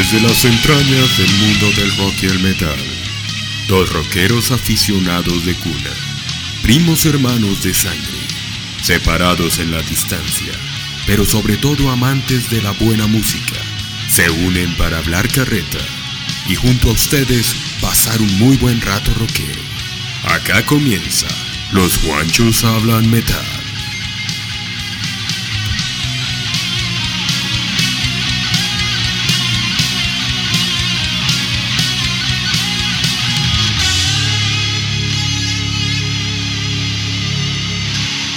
Desde las entrañas del mundo del rock y el metal, dos rockeros aficionados de cuna, primos hermanos de sangre, separados en la distancia, pero sobre todo amantes de la buena música, se unen para hablar carreta y junto a ustedes pasar un muy buen rato rockero. Acá comienza, los guanchos hablan metal.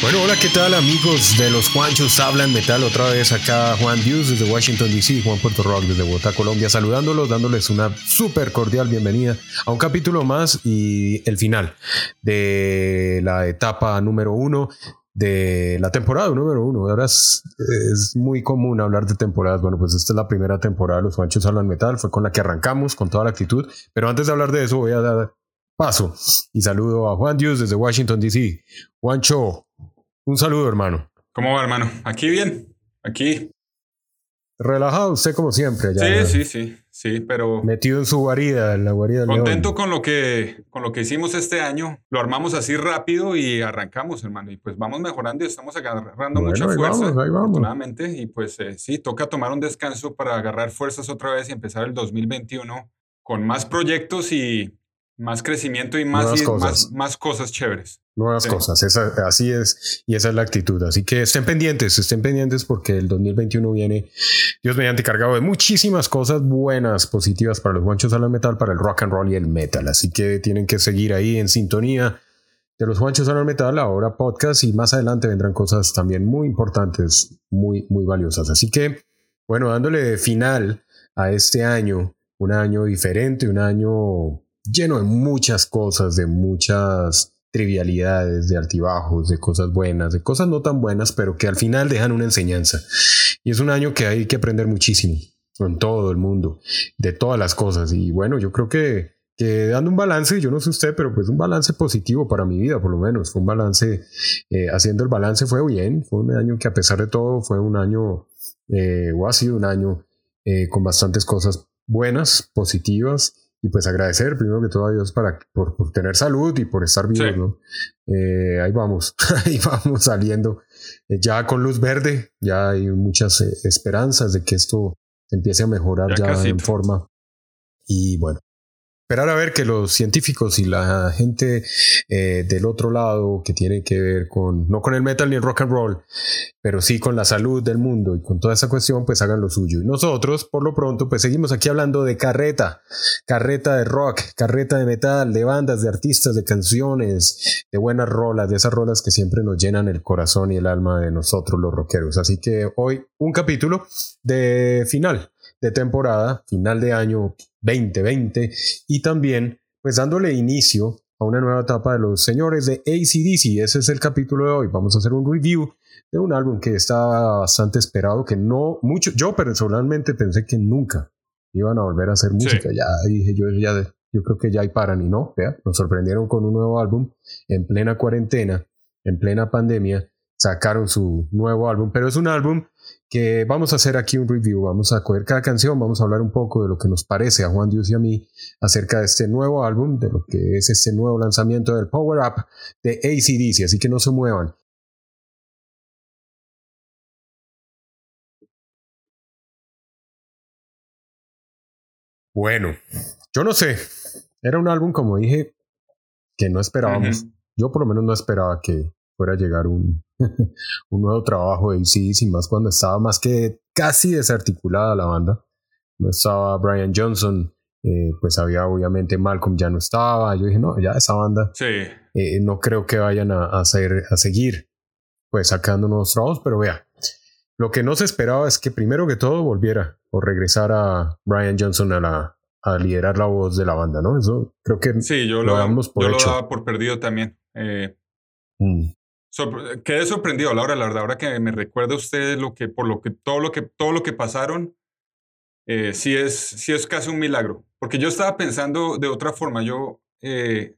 Bueno, hola, ¿qué tal amigos de los Juanchos Hablan Metal? Otra vez acá Juan Dios desde Washington DC, Juan Puerto Rock desde Bogotá, Colombia, saludándolos, dándoles una súper cordial bienvenida a un capítulo más y el final de la etapa número uno de la temporada número uno. Ahora es, muy común hablar de temporadas. Bueno, pues esta es la primera temporada de Los Juanchos Hablan Metal, fue con la que arrancamos con toda la actitud. Pero antes de hablar de eso, voy a dar paso y saludo a Juan Dios desde Washington DC. Juancho, un saludo, hermano. ¿Cómo va, hermano? Aquí bien, aquí. Relajado usted como siempre. Ya, sí, sí, sí, sí, pero... Metido en su guarida, en la guarida Contento con lo, que, con lo que hicimos este año. Lo armamos así rápido y arrancamos, hermano. Y pues vamos mejorando y estamos agarrando mucha fuerza, vamos, afortunadamente. Y pues eh, sí, toca tomar un descanso para agarrar fuerzas otra vez y empezar el 2021 con más proyectos y más crecimiento y más, y cosas. más, más cosas chéveres. Nuevas sí. cosas, esa, así es, y esa es la actitud. Así que estén pendientes, estén pendientes porque el 2021 viene, Dios mediante, cargado de muchísimas cosas buenas, positivas para los guanchos a la metal, para el rock and roll y el metal. Así que tienen que seguir ahí en sintonía de los guanchos a la metal, ahora podcast, y más adelante vendrán cosas también muy importantes, muy, muy valiosas. Así que, bueno, dándole final a este año, un año diferente, un año lleno de muchas cosas, de muchas trivialidades, de altibajos, de cosas buenas, de cosas no tan buenas, pero que al final dejan una enseñanza. Y es un año que hay que aprender muchísimo, en todo el mundo, de todas las cosas. Y bueno, yo creo que, que dando un balance, yo no sé usted, pero pues un balance positivo para mi vida, por lo menos. Fue un balance, eh, haciendo el balance fue bien, fue un año que a pesar de todo fue un año, eh, o ha sido un año eh, con bastantes cosas buenas, positivas y pues agradecer primero que todo a Dios para, por, por tener salud y por estar vivos, Sí. ¿no? Eh, ahí vamos, ahí vamos saliendo eh, ya con luz verde, ya hay muchas eh, esperanzas de que esto empiece a mejorar Ya ya, en forma y bueno. Esperar a ver que los científicos y la gente eh, del otro lado que tiene que ver con, no con el metal ni el rock and roll, pero sí con la salud del mundo y con toda esa cuestión, pues hagan lo suyo. Y nosotros, por lo pronto, pues seguimos aquí hablando de carreta, carreta de rock, carreta de metal, de bandas, de artistas, de canciones, de buenas rolas, de esas rolas que siempre nos llenan el corazón y el alma de nosotros los rockeros. Así que hoy un capítulo de final de temporada, final de año 2020 y también pues dándole inicio a una nueva etapa de los señores de ACDC. Ese es el capítulo de hoy. Vamos a hacer un review de un álbum que está bastante esperado, que no mucho, yo personalmente pensé que nunca iban a volver a hacer música. Ya dije yo, ya, yo creo que ya hay paran y no, vea, nos sorprendieron con un nuevo álbum en plena cuarentena, en plena pandemia, sacaron su nuevo álbum, pero es un álbum que vamos a hacer aquí un review, vamos a coger cada canción, vamos a hablar un poco de lo que nos parece a Juan Dios y a mí acerca de este nuevo álbum, de lo que es este nuevo lanzamiento del Power Up de ACDC, así que no se muevan. Bueno, yo no sé, era un álbum como dije que no esperábamos, yo por lo menos no esperaba que fuera a llegar un, un nuevo trabajo de ACDC, más cuando estaba más que casi desarticulada la banda. No estaba Brian Johnson, eh, pues había obviamente Malcolm ya no estaba. Yo dije, no, ya esa banda Sí, eh, no creo que vayan a, a, hacer, a seguir pues sacando nuevos trabajos, pero vea, lo que no se esperaba es que primero que todo volviera o regresara Brian Johnson a, la, a liderar la voz de la banda, ¿no? Eso creo que sí, yo lo lo, damos por yo lo hecho. daba por perdido también. Eh, Mm. Quedé sorprendido, Laura, la verdad, ahora que me recuerda usted lo que, por lo que, todo lo que, todo lo que pasaron, eh, sí es, sí es casi un milagro. Porque yo estaba pensando de otra forma, yo, eh,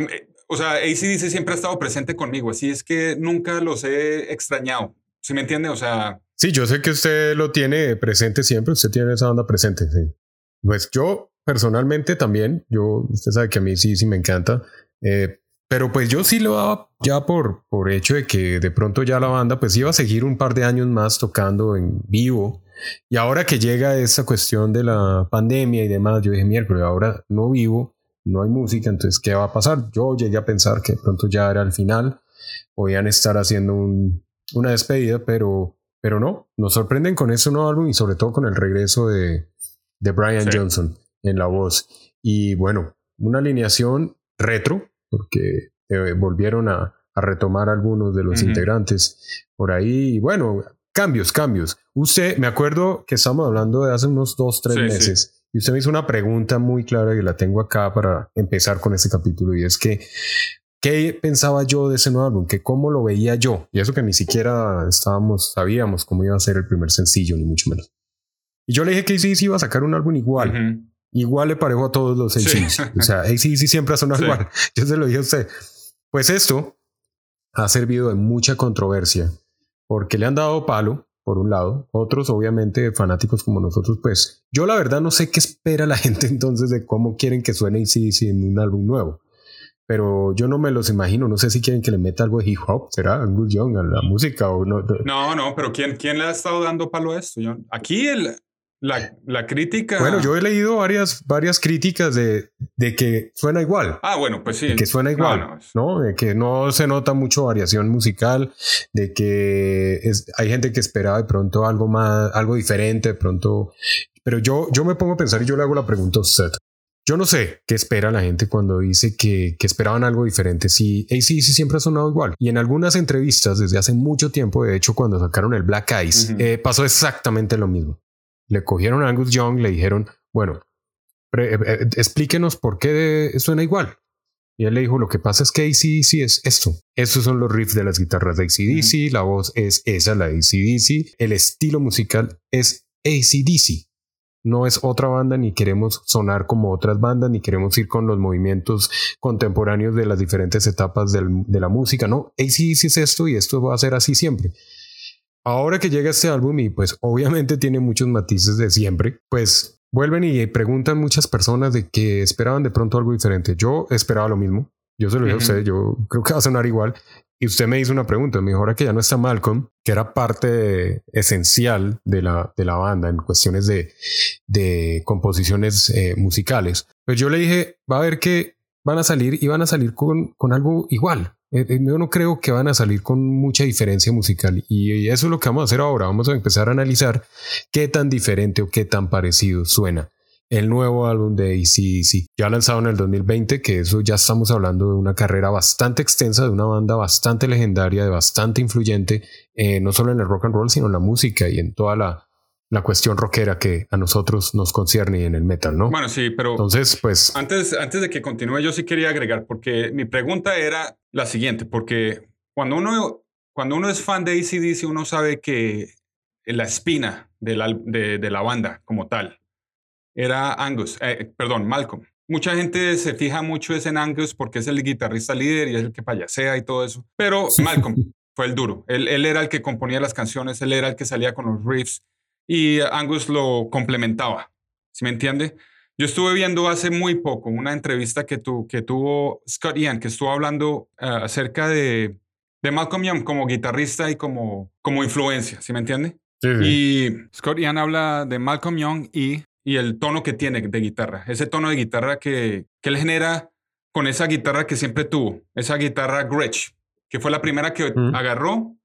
mí- o sea, ACDC siempre ha estado presente conmigo, así es que nunca los he extrañado, ¿sí me entiende? O sea, Sí, yo sé que usted lo tiene presente siempre, usted tiene esa banda presente. Sí. Pues yo personalmente también, yo, usted sabe que a mí sí, sí me encanta, eh, pero pues yo sí lo daba ya por, por hecho de que de pronto ya la banda pues iba a seguir un par de años más tocando en vivo. Y ahora que llega esa cuestión de la pandemia y demás, yo dije, miércoles, ahora no vivo, no hay música, entonces, ¿qué va a pasar? Yo llegué a pensar que de pronto ya era el final, podían estar haciendo un, una despedida, pero pero no, nos sorprenden con ese nuevo álbum y sobre todo con el regreso de, de Brian Johnson en la voz. Y bueno, una alineación retro, porque eh, volvieron a, a, retomar algunos de los integrantes por ahí. Y bueno, cambios, cambios. Usted, me acuerdo que estamos hablando de hace unos dos, tres meses. Y usted me hizo una pregunta muy clara y la tengo acá para empezar con este capítulo. Y es que ¿Qué pensaba yo de ese nuevo álbum? Que cómo lo veía yo. Y eso que ni siquiera estábamos, sabíamos cómo iba a ser el primer sencillo, ni mucho menos. Y yo le dije que ACDC iba a sacar un álbum igual. Igual le parejo a todos los ACDC. O sea, ACDC siempre ha sonado igual. Yo se lo dije a usted. Pues esto ha servido de mucha controversia porque le han dado palo, por un lado. Otros, obviamente, fanáticos como nosotros, pues yo la verdad no sé qué espera la gente entonces de cómo quieren que suene ACDC en un álbum nuevo pero yo no me los imagino. No sé si quieren que le meta algo de hip hop, será Angus Young a la música o no. No, no, pero ¿quién, quién le ha estado dando palo a esto? Aquí el, la, la, crítica. Bueno, yo he leído varias, varias críticas de, de que suena igual. Ah, bueno, pues sí. que suena igual, no, De que no se nota mucho variación musical, de que es, hay gente que esperaba de pronto algo más, algo diferente, de pronto. Pero yo, yo me pongo a pensar y yo le hago la pregunta a usted. Yo no sé qué espera la gente cuando dice que, esperaban algo diferente. Si ACDC siempre ha sonado igual. Y en algunas entrevistas desde hace mucho tiempo, de hecho, cuando sacaron el Black Eyes, eh, pasó exactamente lo mismo. Le cogieron a Angus Young, le dijeron, bueno, eh, eh, explíquenos por qué suena igual. Y él le dijo, lo que pasa es que ACDC es esto. Estos son los riffs de las guitarras de ACDC, la voz es esa, la de ACDC, el estilo musical es ACDC no es otra banda, ni queremos sonar como otras bandas, ni queremos ir con los movimientos contemporáneos de las diferentes etapas de la música, no, ACDC es esto y esto va a ser así siempre. Ahora que llega este álbum y pues obviamente tiene muchos matices de siempre, pues vuelven y preguntan muchas personas de que esperaban de pronto algo diferente. Yo esperaba lo mismo. Yo se lo dije a usted, yo creo que va a sonar igual. Y usted me hizo una pregunta, me que ya no está Malcolm, que era parte esencial de la, de la banda en cuestiones de, de composiciones eh, musicales. Pues yo le dije, va a ver que van a salir y van a salir con, con algo igual. Eh, eh, yo no creo que van a salir con mucha diferencia musical y eso es lo que vamos a hacer ahora. Vamos a empezar a analizar qué tan diferente o qué tan parecido suena el nuevo álbum de ACDC, ya lanzado en el 2020, que eso ya estamos hablando de una carrera bastante extensa, de una banda bastante legendaria, de bastante influyente, eh, no solo en el rock and roll, sino en la música y en toda la, la cuestión rockera que a nosotros nos concierne en el metal, ¿no? Bueno, sí, pero entonces, pues antes, antes de que continúe, yo sí quería agregar, porque mi pregunta era la siguiente, porque cuando uno, cuando uno es fan de ACDC, uno sabe que la espina de la, de, de la banda como tal era Angus, eh, perdón, Malcolm. Mucha gente se fija mucho en Angus porque es el guitarrista líder y es el que payasea y todo eso. Pero Malcolm fue el duro. Él, él, era el que componía las canciones, él era el que salía con los riffs y Angus lo complementaba. ¿Sí me entiende? Yo estuve viendo hace muy poco una entrevista que, tu, que tuvo Scott Ian, que estuvo hablando eh, acerca de, de Malcolm Young como guitarrista y como, como influencia. ¿Sí me entiende? Y Scott Ian habla de Malcolm Young y y el tono que tiene de guitarra, ese tono de guitarra que, que él genera con esa guitarra que siempre tuvo, esa guitarra Gretsch, que fue la primera que agarró,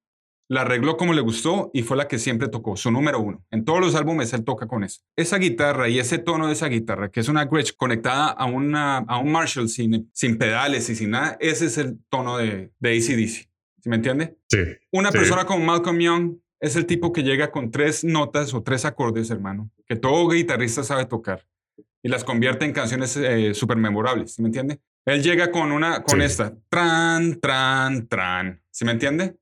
la arregló como le gustó y fue la que siempre tocó, su número uno. En todos los álbumes él toca con eso. Esa guitarra y ese tono de esa guitarra, que es una Gretsch conectada a, una, a un Marshall sin, sin pedales y sin nada, ese es el tono de, de ACDC. ¿Sí me entiende? Sí. Una persona como Malcolm Young es el tipo que llega con tres notas o tres acordes, hermano, que todo guitarrista sabe tocar y las convierte en canciones eh, súper memorables, ¿sí me entiende? Él llega con una, con esta, tran, tran, tran, ¿sí me entiende?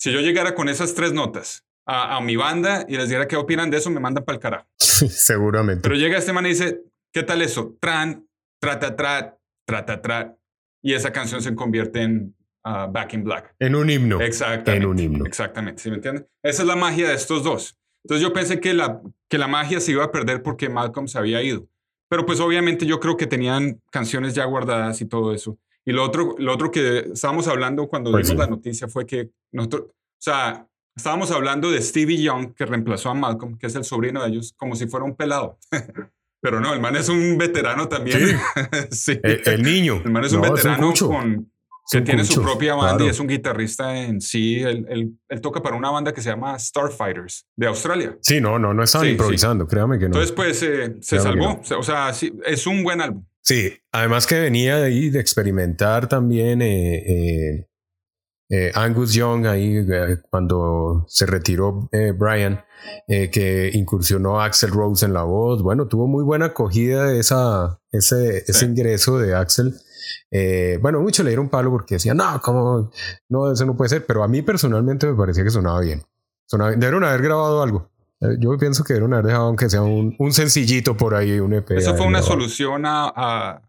Si yo llegara con esas tres notas a, mi banda y les dijera qué opinan de eso, me mandan para el carajo. Seguramente. Pero llega este man y dice, ¿qué tal eso? Tran, tra, tra, tra, tra, tra, tra. Y esa canción se convierte en Back in Black. En un himno. Exactamente. En un himno. Exactamente, ¿sí me entiendes? Esa es la magia de estos dos. Entonces yo pensé que la, que la magia se iba a perder porque Malcolm se había ido. Pero pues obviamente yo creo que tenían canciones ya guardadas y todo eso. Y lo otro, lo otro que estábamos hablando cuando Pues dimos sí. la noticia fue que nosotros, o sea, estábamos hablando de Stevie Young, que reemplazó a Malcolm, que es el sobrino de ellos, como si fuera un pelado. Pero no, el man es un veterano también. Sí. El, el niño. El man es un No, un veterano cucho. con, Es que un tiene su cucho, propia banda claro. y es un guitarrista en sí. Él, él- él toca para una banda que se llama Starfighters de Australia. Sí, no, no, no estaban Sí, improvisando, créame que no. Entonces, pues eh, se salvó. O sea, sí, es un buen álbum. Sí, además que venía de ahí de experimentar también eh, eh, eh, Angus Young ahí cuando se retiró Brian, que incursionó Axel Rose en la voz. Bueno, tuvo muy buena acogida esa, ese, ingreso de Axel. Eh, bueno, mucho le dieron palo porque decían, no, ¿cómo? No, eso no puede ser. Pero a mí personalmente me parecía que sonaba bien. Sonaba. Debieron haber grabado algo. Yo pienso que debieron haber dejado aunque sea un, un sencillito por ahí, un EP. Eso fue una solución a, a,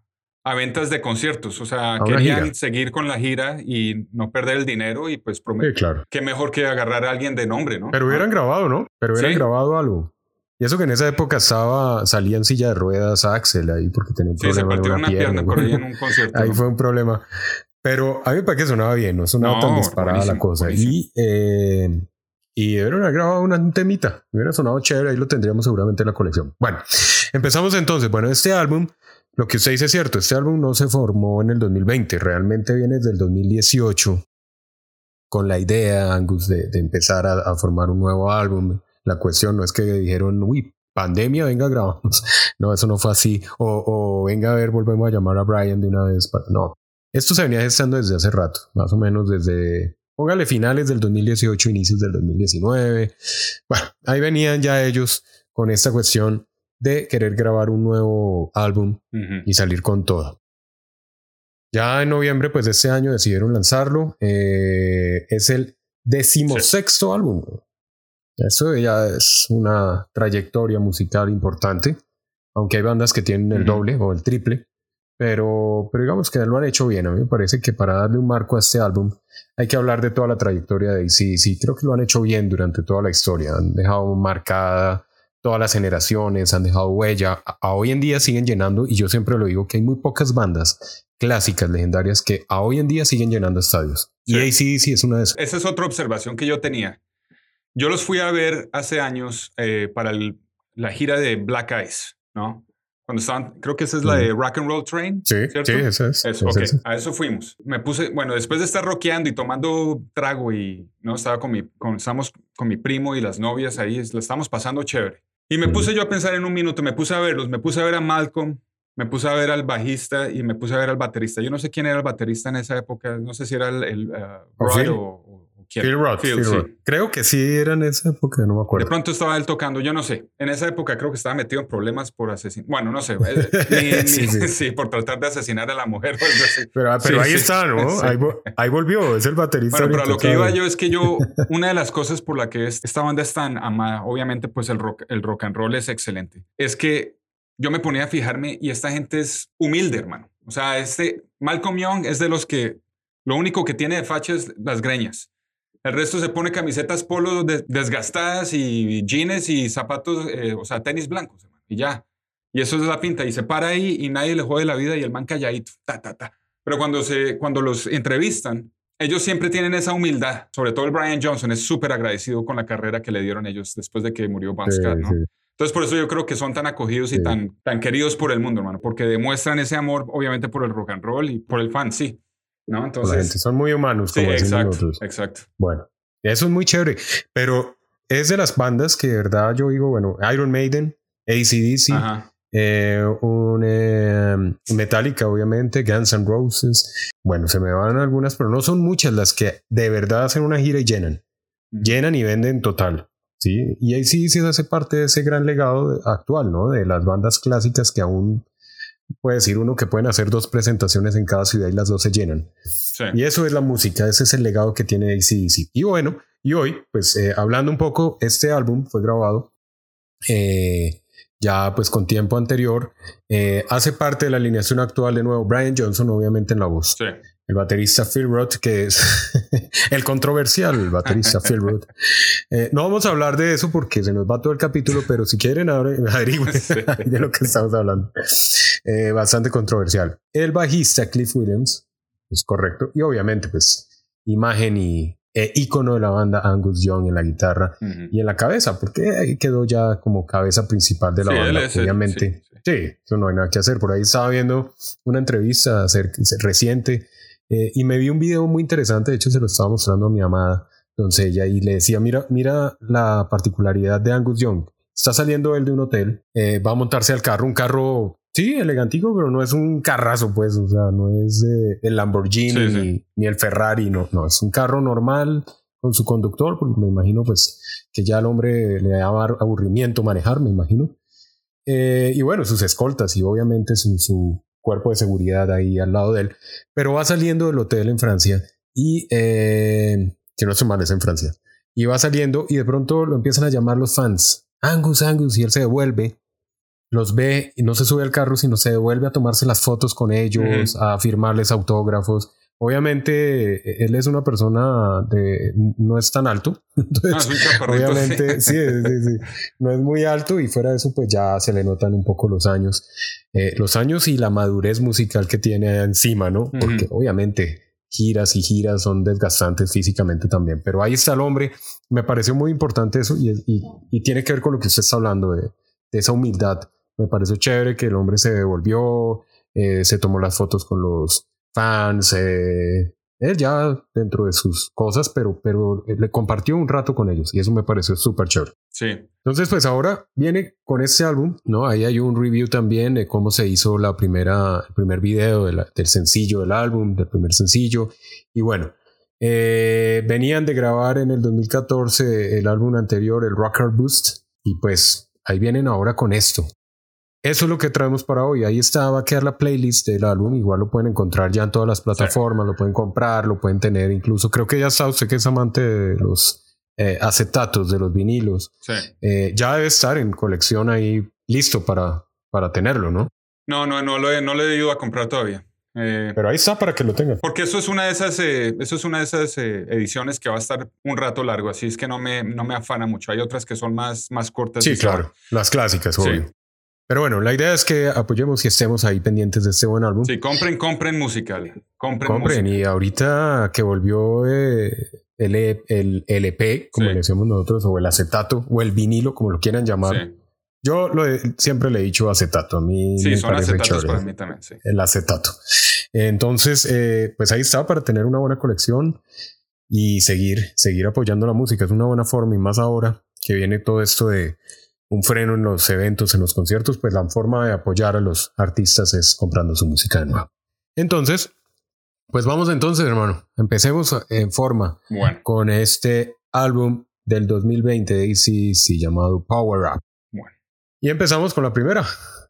a ventas de conciertos. O sea, A querían seguir con la gira y no perder el dinero y pues Sí, prometer. claro. Qué mejor que agarrar a alguien de nombre, ¿no? Pero hubieran grabado, ¿no? Pero hubieran Sí. grabado algo. Y eso que en esa época estaba, salía en silla de ruedas Axel ahí porque tenía un Sí, se problema partió en una una pierna por güey. ahí en un concierto. Ahí ¿no? fue un problema. Pero a mí parece que sonaba bien, no sonaba No, tan disparada la cosa. buenísimo. Y, eh, y haber grabado un temita. Hubiera sonado chévere, ahí lo tendríamos seguramente en la colección. Bueno, empezamos entonces. Bueno, este álbum, lo que usted dice es cierto, este álbum no se formó en el 2020, realmente viene desde el 2018 con la idea, Angus, de, empezar a, a formar un nuevo álbum. La cuestión no es que dijeron, uy, pandemia, venga, grabamos. No, eso no fue así. O, o venga a ver, volvemos a llamar a Brian de una vez. No, esto se venía gestando desde hace rato, más o menos desde, póngale finales del 2018, inicios del 2019. Bueno, ahí venían ya ellos con esta cuestión de querer grabar un nuevo álbum y salir con todo. Ya en noviembre pues, de este año decidieron lanzarlo. Eh, es el decimosexto álbum. Eso ya es una trayectoria musical importante, aunque hay bandas que tienen el doble o el triple, pero, pero digamos que lo han hecho bien. A mí me parece que para darle un marco a este álbum hay que hablar de toda la trayectoria de sí Creo que lo han hecho bien durante toda la historia. Han dejado marcada todas las generaciones, han dejado huella. A, a hoy en día siguen llenando, y yo siempre lo digo, que hay muy pocas bandas clásicas, legendarias, que a hoy en día siguen llenando estadios. Y ACDC es una de esas. Esa es otra observación que yo tenía. Yo los fui a ver hace años eh, para el- la gira de Black Eyes, ¿no? Cuando estaban, creo que esa es la de Rock and Roll Train. Sí, ¿cierto? sí, esa es. Eso, a eso fuimos. Me puse, bueno, después de estar rockeando y tomando trago y, ¿no? Estaba con mi, con, estábamos con mi primo y las novias ahí, la estábamos pasando chévere. Y me Ujú. puse yo a pensar en un minuto, me puse a verlos, me puse a ver a Malcolm, me puse a ver al bajista y me puse a ver al baterista. Yo no sé quién era el baterista en esa época, no sé si era el, el, uh, ¿O Rod o. Phil Roth, Phil, Phil sí. Roth. Creo que sí era en esa época, no me De acuerdo. pronto estaba él tocando, yo no sé. En esa época creo que estaba metido en problemas por asesinar. Bueno, no sé. eh, ni- Sí, ni- sí. sí, por tratar de asesinar a la mujer. Pero, pero Sí, ahí está, ¿no? Ahí, ahí volvió, es el baterista. Bueno, pero a lo que iba yo es que yo, una de las cosas por la que es- esta banda es tan amada, obviamente pues el rock, el rock and roll es excelente, es que yo me ponía a fijarme y esta gente es humilde, hermano. O sea, este Malcolm Young es de los que lo único que tiene de facha es las greñas. El resto se pone camisetas polo de- desgastadas y jeans y zapatos, eh, o sea, tenis blancos, hermano, y ya. Y eso es la pinta. Y se para ahí y nadie le jode la vida y el man calladito, ta, ta, ta. Pero cuando, se, cuando los entrevistan, ellos siempre tienen esa humildad. Sobre todo el Brian Johnson es súper agradecido con la carrera que le dieron ellos después de que murió Bon Sí, ¿no? sí. Entonces, por eso yo creo que son tan acogidos y Sí. tan, tan queridos por el mundo, hermano, porque demuestran ese amor, obviamente, por el rock and roll y por el fan, sí. ¿No? Con la Entonces, gente. Son muy humanos, sí, como decimos exacto, nosotros. exacto. Bueno, eso es muy chévere. Pero es de las bandas que de verdad yo digo, bueno, Iron Maiden, ACDC, Ajá. eh, un eh, Metallica, obviamente, Guns N' Roses. Bueno, se me van algunas, pero no son muchas las que de verdad hacen una gira y llenan. Llenan y venden total. ¿sí? Y ACDC hace parte de ese gran legado actual, ¿no? De las bandas clásicas que aún puede decir uno que pueden hacer dos presentaciones en cada ciudad y las dos se llenan. Sí. Y eso es la música, ese es el legado que tiene ACDC. Y bueno, y hoy, pues eh, hablando un poco, este álbum fue grabado eh, ya pues con tiempo anterior. Eh, hace parte de la alineación actual de nuevo Brian Johnson, obviamente en la voz. Sí. El baterista Phil Roth, que es el controversial baterista Phil Roth. Eh, no vamos a hablar de eso porque se nos va todo el capítulo, pero si quieren, averigüen de lo que estamos hablando. Eh, bastante controversial. El bajista Cliff Williams, es correcto, y obviamente, pues, imagen y eh, ícono de la banda Angus Young en la guitarra y en la cabeza, porque ahí quedó ya como cabeza principal de la banda, obviamente. Sí, eso no hay nada que hacer. Por ahí estaba viendo una entrevista reciente eh, y me vi un video muy interesante, de hecho se lo estaba mostrando a mi amada doncella y le decía, mira, mira la particularidad de Angus Young. Está saliendo él de un hotel, eh, va a montarse al carro, un carro, sí, elegantico, pero no es un carrazo, pues, o sea, no es el Lamborghini Ni, el Ferrari, no, no, es un carro normal con su conductor, porque me imagino pues que ya al hombre le daba aburrimiento manejar, me imagino. Eh, y bueno, sus escoltas y obviamente su, cuerpo de seguridad ahí al lado de él. Pero va saliendo del hotel en Francia y eh, que no se mal en Francia. Y va saliendo y de pronto lo empiezan a llamar los fans. Angus, Angus, y él se devuelve, los ve y no se sube al carro, sino se devuelve a tomarse las fotos con ellos, a firmarles autógrafos. Obviamente, e-, él es una persona de no es tan alto. Ah, obviamente, sí. Sí, sí, no es muy alto y fuera de eso, pues ya se le notan un poco los años. Eh, los años y la madurez musical que tiene encima, ¿no? Porque obviamente giras y giras son desgastantes físicamente también. Pero ahí está el hombre. Me pareció muy importante eso y, y, tiene que ver con lo que usted está hablando de, de esa humildad. Me pareció chévere que el hombre se devolvió, eh, se tomó las fotos con los fans, eh, él ya dentro de sus cosas, pero, pero le compartió un rato con ellos y eso me pareció súper chévere. Sí. Entonces, pues ahora viene con este álbum, ¿no? Ahí hay un review también de cómo se hizo la primera, el primer video del sencillo del álbum, del primer sencillo. Y bueno, eh, venían de grabar en el 2014 el álbum anterior, el Rocker Boost, y pues ahí vienen ahora con esto. Eso es lo que traemos para hoy. Ahí está, va a quedar la playlist del álbum. Igual lo pueden encontrar ya en todas las plataformas, lo pueden comprar, lo pueden tener. Incluso creo que ya está usted que es amante de los eh, acetatos, de los vinilos. Eh, ya debe estar en colección ahí listo para, para tenerlo, ¿no? No, no, no, lo he, no le he ido a comprar todavía. Eh, Pero ahí está para que lo tenga. Porque eso es una de esas, eso es una de esas ediciones que va a estar un rato largo, así es que no me, no me afana mucho. Hay otras que son más, más cortas. Sí, claro, las clásicas, obvio. Pero bueno, la idea es que apoyemos y estemos ahí pendientes de este buen álbum. Sí, compren, compren musical. Compren, compren. Y ahorita que volvió eh, el, e, el, LP, como le decimos nosotros, o el acetato, o el vinilo, como lo quieran llamar. Yo lo siempre le he dicho acetato. A mí sí, son acetatos para mí también, sí. El acetato. Entonces, eh, pues ahí está para tener una buena colección y seguir, seguir apoyando la música. Es una buena forma y más ahora que viene todo esto de un freno en los eventos, en los conciertos, pues la forma de apoyar a los artistas es comprando su música de nuevo. Entonces, pues vamos entonces, hermano. Empecemos en forma con este álbum del 2020 de ACC llamado Power Up. Bueno. Y empezamos con la primera.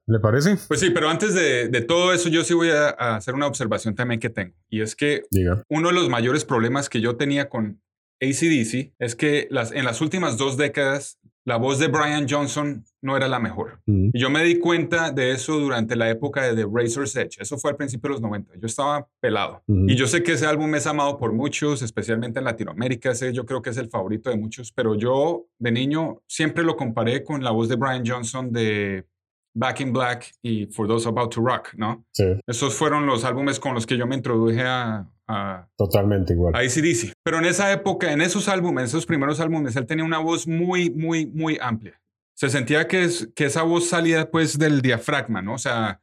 ¿Le parece? Pues sí, pero antes de, todo eso, yo sí voy a, hacer una observación también que tengo. Y es que uno de los mayores problemas que yo tenía con ACDC es que las, en las últimas dos décadas la voz de Brian Johnson no era la mejor. Mm. Y yo me di cuenta de eso durante la época de The Razor's Edge. Eso fue al principio de los 90. Yo estaba pelado. Y yo sé que ese álbum es amado por muchos, especialmente en Latinoamérica. Ese yo creo que es el favorito de muchos. Pero yo, de niño, siempre lo comparé con la voz de Brian Johnson de Back in Black y For Those About to Rock, ¿no? Sí. Esos fueron los álbumes con los que yo me introduje a, Totalmente igual. A ACDC. Pero en esa época, en esos álbumes, esos primeros álbumes, él tenía una voz muy, muy, muy amplia. Se sentía que, es, que esa voz salía pues del diafragma, ¿no? O sea,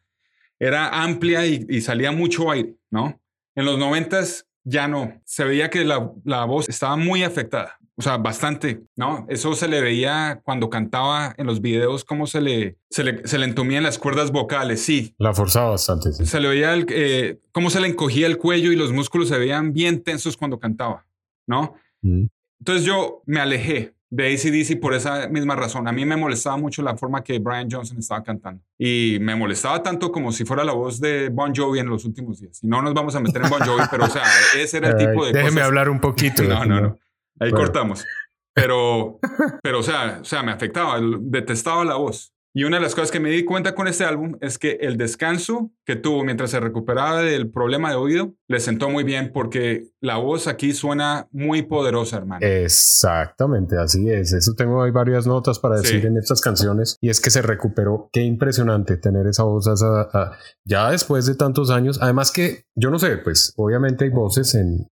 era amplia y, salía mucho aire, ¿no? En los noventas ya no. Se veía que la, la voz estaba muy afectada. O sea, bastante, ¿no? Eso se le veía cuando cantaba en los videos, cómo se le, se le, se le entumían las cuerdas vocales, sí. La forzaba bastante. Se le veía el, eh, cómo se le encogía el cuello y los músculos se veían bien tensos cuando cantaba, ¿no? Mm. Entonces yo me alejé de ACDC por esa misma razón. A mí me molestaba mucho la forma que Brian Johnson estaba cantando. Y me molestaba tanto como si fuera la voz de Bon Jovi en los últimos días. Y no nos vamos a meter en Bon Jovi, pero o sea, ese era el tipo de... Déjeme hablar un poquito. no, no, no. Ahí cortamos. Pero, pero o, sea, o sea, me afectaba, detestaba la voz. Y una de las cosas que me di cuenta con este álbum es que el descanso que tuvo mientras se recuperaba del problema de oído le sentó muy bien porque la voz aquí suena muy poderosa, hermano. Exactamente, así es. Eso tengo hay varias notas para decir en estas canciones y es que se recuperó. Qué impresionante tener esa voz ya después de tantos años. Además que yo no sé, pues obviamente hay voces en,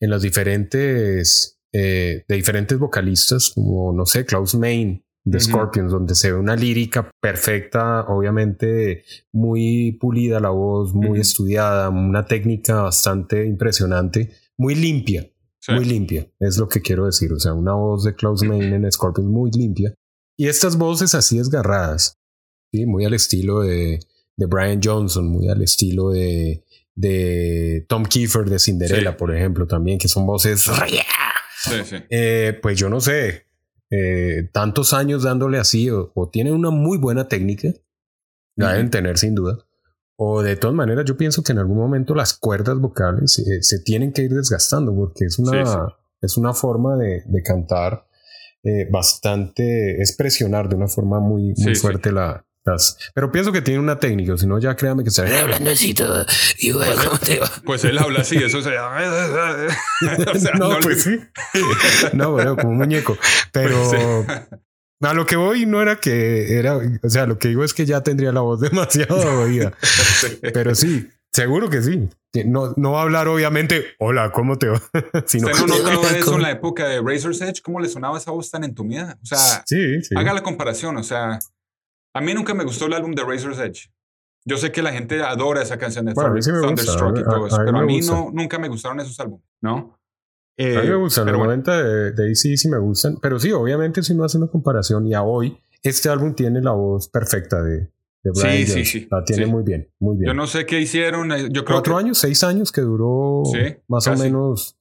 en las diferentes eh, de diferentes vocalistas como no sé Klaus Main de Scorpions, donde se ve una lírica perfecta, obviamente muy pulida la voz, muy estudiada, una técnica bastante impresionante, muy limpia, muy limpia, es lo que quiero decir, o sea, una voz de Klaus Main en Scorpions muy limpia. Y estas voces así desgarradas, ¿sí? muy al estilo de, de Brian Johnson, muy al estilo de, de Tom Kiefer de Cinderella, por ejemplo, también, que son voces... Eh, pues yo no sé, eh, tantos años dándole así, o, tienen una muy buena técnica, la deben tener sin duda, o de todas maneras yo pienso que en algún momento las cuerdas vocales eh, se tienen que ir desgastando, porque es una, Es una forma de, cantar eh, bastante, es presionar de una forma muy, muy fuerte la, pero pienso que tiene una técnica, si no, ya créame que se ve hablando así todo. Y bueno, pues, ¿cómo te va? Pues él habla así, eso se no, pues sí. No, bueno, como un muñeco. Pero pues a lo que voy no era que era, o sea, lo que digo es que ya tendría la voz demasiado oída. Pero sí, seguro que sí. No, no va a hablar, obviamente, hola, ¿cómo te va? Sino, ¿Usted no notaba eso en la época de Razor's Edge? ¿Cómo le sonaba esa voz tan entumida? O sea, sí, sí. haga la comparación, o sea. A mí nunca me gustó el álbum de Razor's Edge. Yo sé que la gente adora esa canción de Thunderstruck y todo eso, pero a mí no, nunca me gustaron esos álbumes, ¿no? a mí me eh, gustan, los 90 de, de AC sí me gustan, pero sí, obviamente si no hace una comparación y a hoy, este álbum tiene la voz perfecta de, de Brian Sí, sí, sí. La tiene muy bien, muy bien. Yo no sé qué hicieron, eh, yo creo Cuatro años, seis años que duró más o menos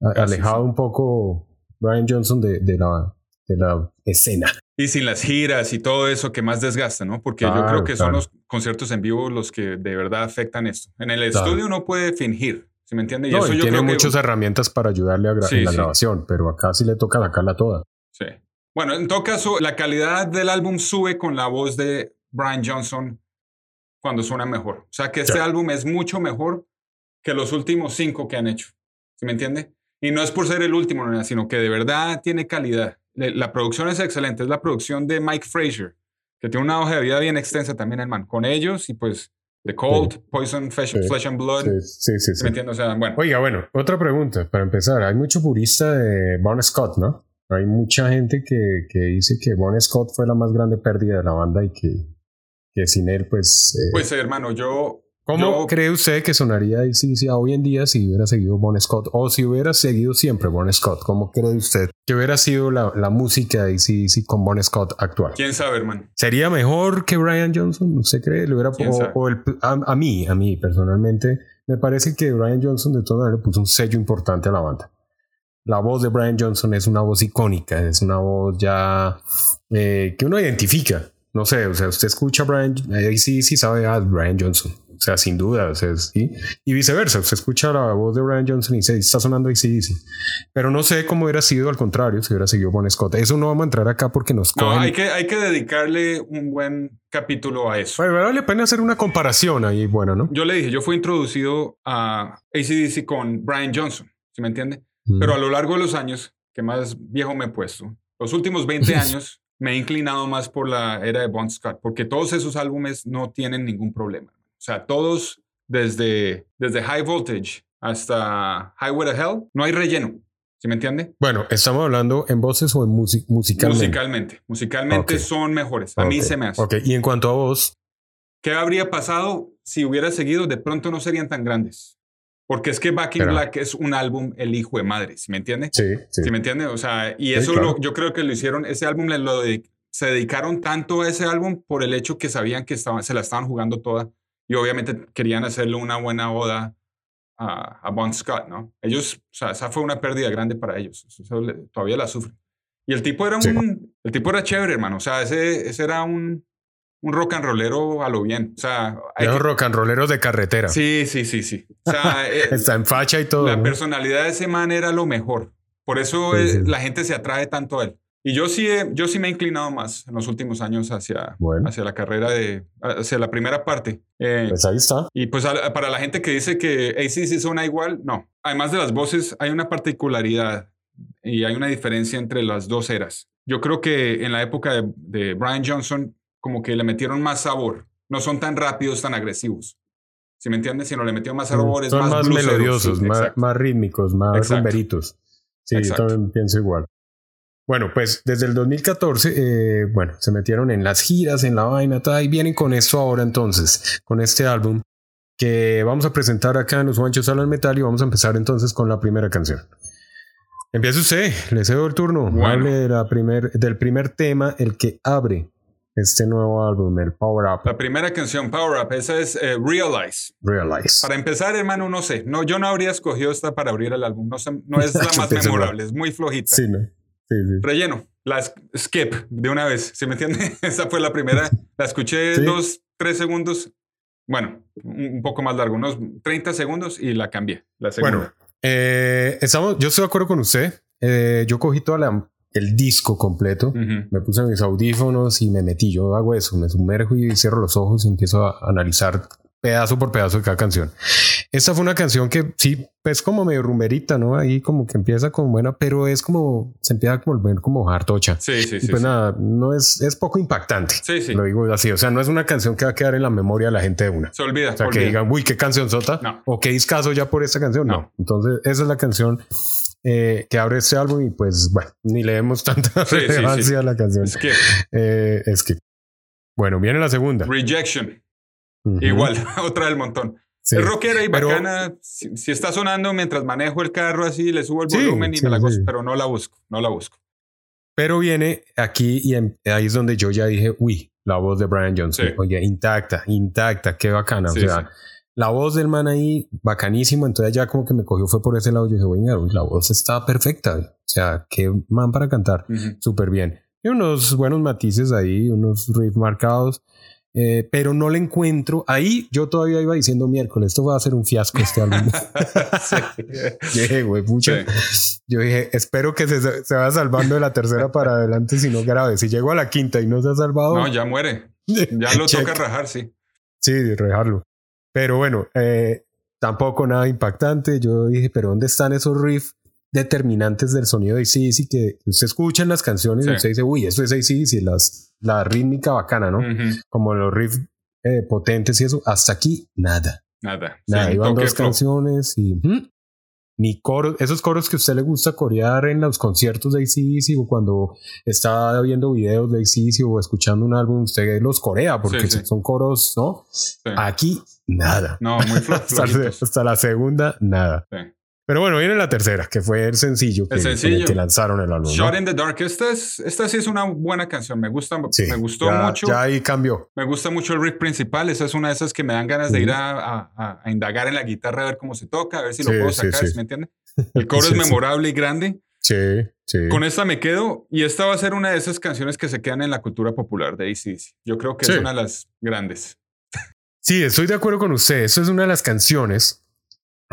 alejado un poco Brian Johnson de, de, la, de la escena. Y sin las giras y todo eso que más desgasta, ¿no? Porque yo creo que son los conciertos en vivo los que de verdad afectan esto. En el estudio uno puede fingir, ¿sí me entiende? Y eso yo tiene muchas herramientas para ayudarle a la grabación, pero acá sí le toca sacarla toda. Sí. Bueno, en todo caso, la calidad del álbum sube con la voz de Brian Johnson cuando suena mejor. O sea que este álbum es mucho mejor que los últimos cinco que han hecho. ¿Sí me entiende? Y no es por ser el último, sino que de verdad tiene calidad la producción es excelente, es la producción de Mike Frazier, que tiene una hoja de vida bien extensa también, el man, con ellos y pues The Cold, Poison, Flesh, and Blood. Sí, sí, sí. Bueno. Oiga, bueno, otra pregunta para empezar. Hay mucho purista de Bon Scott, ¿no? Hay mucha gente que, que, dice que Bon Scott fue la más grande pérdida de la banda y que, que sin él, pues. Eh, pues, hermano, yo ¿Cómo cree usted que sonaría hoy en día si hubiera seguido Bon Scott o si hubiera seguido siempre Bon Scott? ¿Cómo cree usted que hubiera sido la, la música de ACDC con Bon Scott actual? ¿Quién sabe, hermano? ¿Sería mejor que Brian Johnson? ¿Usted cree? ¿Le hubiera, o, a, mí, a mí personalmente, me parece que Brian Johnson de todas maneras puso un sello importante a la banda. La voz de Brian Johnson es una voz icónica, es una voz ya eh, que uno identifica. No sé, o sea, usted escucha a Brian, ahí sí, sí sabe, a ah, Brian Johnson o sea, sin duda. O sea, ¿sí? Y viceversa. Usted escucha la voz de Brian Johnson y dice, está sonando ACDC. Pero no sé cómo hubiera sido al contrario si hubiera seguido Bon Scott. Eso no vamos a entrar acá porque nos No, hay que, hay que dedicarle un buen capítulo a eso. Bueno, vale la pena hacer una comparación ahí, bueno, ¿no? Yo le dije, yo fui introducido a ACDC con Brian Johnson, ¿sí me entiende? Mm. Pero a lo largo de los años, que más viejo me he puesto, los últimos 20 años me he inclinado más por la era de Bon Scott, porque todos esos álbumes no tienen ningún problema. O sea, todos desde, desde High Voltage hasta Highway to Hell, no hay relleno. ¿Sí me entiende? Bueno, ¿estamos hablando en voces o en musicalmente? Musicalmente. Musicalmente son mejores. A mí se me hace. Ok, y en cuanto a voz. ¿Qué habría pasado si hubiera seguido? De pronto no serían tan grandes. Porque es que Back in Black es un álbum el hijo de madre, ¿sí me entiende? Sí, sí. ¿Sí me entiende? O sea, y eso lo, yo creo que lo hicieron, ese álbum lo se dedicaron tanto a ese álbum por el hecho que sabían que estaban, se la estaban jugando toda y obviamente querían hacerle una buena oda a, a Bon Scott, ¿no? Ellos, o sea, esa fue una pérdida grande para ellos, todavía la sufren. Y el tipo era un, el tipo era chévere, hermano, o sea, ese, ese era un, un rock and rollero a lo bien, o sea... Hay un rock and rollero de carretera. Sí, sí, sí, sí. O sea, eh, Está en facha y todo. La personalidad de ese man era lo mejor. Por eso la gente se atrae tanto a él. Y yo sí, yo sí me he inclinado más en los últimos años hacia, hacia la carrera de, hacia la primera parte. Eh, pues ahí está. Y pues para la gente que dice que ACC suena igual, no. Además de las voces, hay una particularidad y hay una diferencia entre las dos eras. Yo creo que en la época de, de Brian Johnson, como que le metieron más sabor. No son tan rápidos, tan agresivos. Si me entiendes, sino le metió más sabores, son más, melodiosos, más, más, rítmicos, más rumberitos. Sí, yo también pienso igual. Bueno, pues desde el 2014, eh, bueno, se metieron en las giras, en la vaina, y vienen con esto ahora entonces, con este álbum que vamos a presentar acá en Los Juanchos al Metal y vamos a empezar entonces con la primera canción. Empieza usted, le cedo el turno. Hable la primer, del primer tema, el que abre este nuevo álbum, el Power Up. La primera canción, Power Up, esa es eh, Realize. Realize. Para empezar, hermano, no sé. No, yo no habría escogido esta para abrir el álbum. No, no es la más memorable, es muy flojita. Sí, ¿no? Sí, sí. Relleno. La skip de una vez, ¿se me entiende? Esa fue la primera. La escuché dos, tres segundos. Bueno, un poco más largo, unos 30 segundos y la cambié. La segunda. Bueno, eh, estamos, yo estoy de acuerdo con usted. Eh, yo cogí toda la el disco completo. Me puse mis audífonos y me metí. Yo hago eso, me sumerjo y cierro los ojos y empiezo a analizar pedazo por pedazo de cada canción. Esta fue una canción que sí, es como medio rumberita, ¿no? Ahí como que empieza como buena, pero es como, se empieza a volver como hartocha. Sí, sí, sí. pues nada, no es, es poco impactante. Sí, sí. Lo digo así, o sea, no es una canción que va a quedar en la memoria de la gente de una. Se olvida. O sea, que digan, uy, qué canción sota. No. O qué discazo ya por esta canción. No. Entonces, esa es la canción eh, que abre este álbum y pues, bueno, ni le demos tanta relevancia a la canción. Skip. Eh, skip. Bueno, viene la segunda. Rejection. Igual, otra del montón. Es rockera y bacana. Si, está sonando mientras manejo el carro así, le subo el volumen y me la gozo, pero no la busco, no la busco. Pero viene aquí y ahí es donde yo ya dije, uy, la voz de Brian Johnson. Oye, intacta, intacta, qué bacana. o sea, la voz del man ahí, bacanísimo. Entonces ya como que me cogió, fue por ese lado. Yo dije, bueno, la voz está perfecta. O sea, qué man para cantar. Súper bien. Y unos buenos matices ahí, unos riffs marcados. Eh, pero no le encuentro. Ahí yo todavía iba diciendo miércoles, esto va a ser un fiasco este álbum. sí. güey, Yo dije, espero que se, se vaya salvando de la tercera para adelante, si no grave. Si llego a la quinta y no se ha salvado. No, ya muere. Ya lo toca rajar, sí. Sí, rajarlo. Pero bueno, eh, tampoco nada impactante. Yo dije, pero ¿dónde están esos riffs determinantes del sonido de ACDC que usted escucha en las canciones y usted dice, uy, eso es ACDC, las, la rítmica bacana, ¿no? Como los riffs eh, potentes y eso. Hasta aquí, nada. Nada. Nada, iban dos canciones y ni coros, esos coros que a usted le gusta corear en los conciertos de ACDC o cuando está viendo videos de ACDC o escuchando un álbum, usted los corea porque son coros, ¿no? Aquí, nada. No, muy hasta, hasta, la segunda, nada. Pero bueno, viene la tercera, que fue el sencillo que, que lanzaron el álbum. Shot in the Dark. Esta, es, esta sí es una buena canción. Me gusta, me gustó mucho. Ya ahí cambió. Me gusta mucho el riff principal. Esa es una de esas que me dan ganas de ir a, a, indagar en la guitarra, a ver cómo se toca, a ver si lo puedo sacar, ¿me entiendes? El coro es memorable y grande. Sí, sí. Con esta me quedo y esta va a ser una de esas canciones que se quedan en la cultura popular de ACDC. Yo creo que es una de las grandes. Sí, estoy de acuerdo con usted. Esa es una de las canciones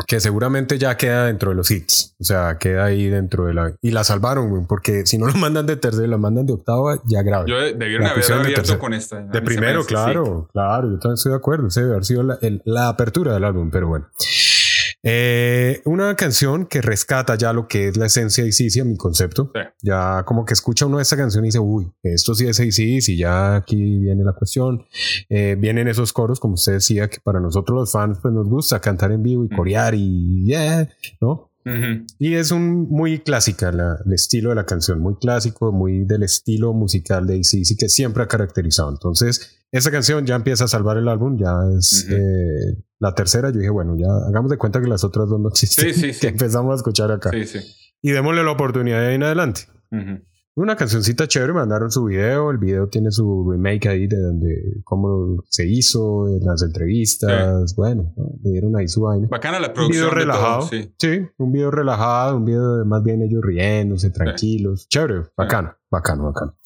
que seguramente ya queda dentro de los hits. O sea, queda ahí dentro de la. Y la salvaron, porque si no lo mandan de tercero, lo mandan de octava, ya grave. Yo debieron haber abierto con esta. De primero, claro, claro, yo también estoy de acuerdo. Ese debe haber sido la, la apertura del álbum, pero bueno. Eh, una canción que rescata ya lo que es la esencia de Isis, mi concepto. Ya como que escucha uno esta canción y dice, uy, esto sí es y ya aquí viene la cuestión. Eh, vienen esos coros, como usted decía, que para nosotros los fans pues nos gusta cantar en vivo y corear y yeah, ¿no? Y es un muy clásica el estilo de la canción, muy clásico, muy del estilo musical de ACDC que siempre ha caracterizado. Entonces, esa canción ya empieza a salvar el álbum, ya es eh, la tercera. Yo dije, bueno, ya hagamos de cuenta que las otras dos no existen. Sí, sí, que empezamos a escuchar acá. Y démosle la oportunidad de ahí en adelante. Una cancioncita chévere, mandaron su video, el video tiene su remake ahí de donde cómo se hizo, en las entrevistas, bueno, le dieron ahí su vaina. Bacana la producción. Un video relajado, sí. un video relajado, un video de más bien ellos riéndose, tranquilos, chévere, bacano, bacano, bacano.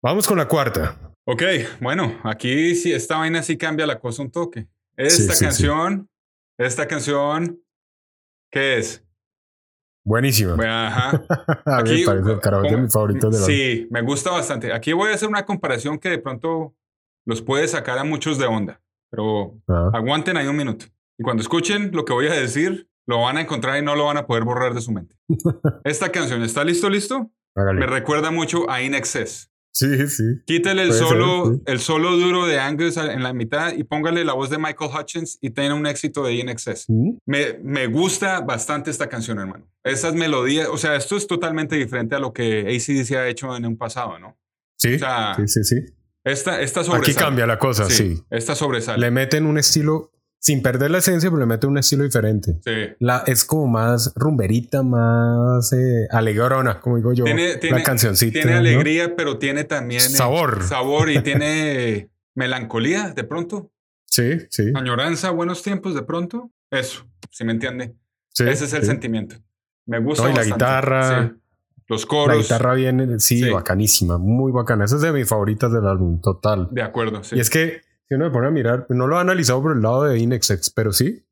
Vamos con la cuarta. Ok, bueno, aquí sí, esta vaina sí cambia la cosa un toque. Esta canción, esta canción, ¿qué es? Buenísimo. Ajá. a mí me parece el karaoke de álbum. Sí, me gusta bastante. Aquí voy a hacer una comparación que de pronto los puede sacar a muchos de onda, pero Ah. aguanten ahí un minuto. Y cuando escuchen lo que voy a decir, lo van a encontrar y no lo van a poder borrar de su mente. Esta canción, ¿está listo, listo? Hágale. Me recuerda mucho a In Excess. Sí, sí. Quítale el Puede ser, solo, sí. el solo duro de Angus en la mitad y póngale la voz de Michael Hutchins y tenga un éxito de In Excess. Mm, Me, me gusta bastante esta canción, hermano. Esas melodías, o sea, esto es totalmente diferente a lo que ACDC ha hecho en un pasado, ¿no? Sí, O sea, sí, sí, sí. Esta, esta sobresale. Aquí cambia la cosa, sí. Esta sobresale. Le meten un estilo, sin perder la esencia, pero le meten un estilo diferente. Sí. La, es como más rumberita, más eh, alegrona, como digo yo. Tiene, tiene, la cancioncita. Tiene ¿no? alegría, pero tiene también... eh, Sabor. sabor y tiene melancolía, de pronto. Sí, sí. Añoranza, buenos tiempos, de pronto. Eso, si me entiende. sí, Ese es el sí. sentimiento. Me gusta No, y la guitarra. Sí. Los coros. La guitarra viene, sí, Sí. bacanísima, muy bacana. Esa es de mis favoritas del álbum, total. De acuerdo, sí. Y es que, si uno me pone a mirar, no lo he analizado por el lado de Inexex, pero sí,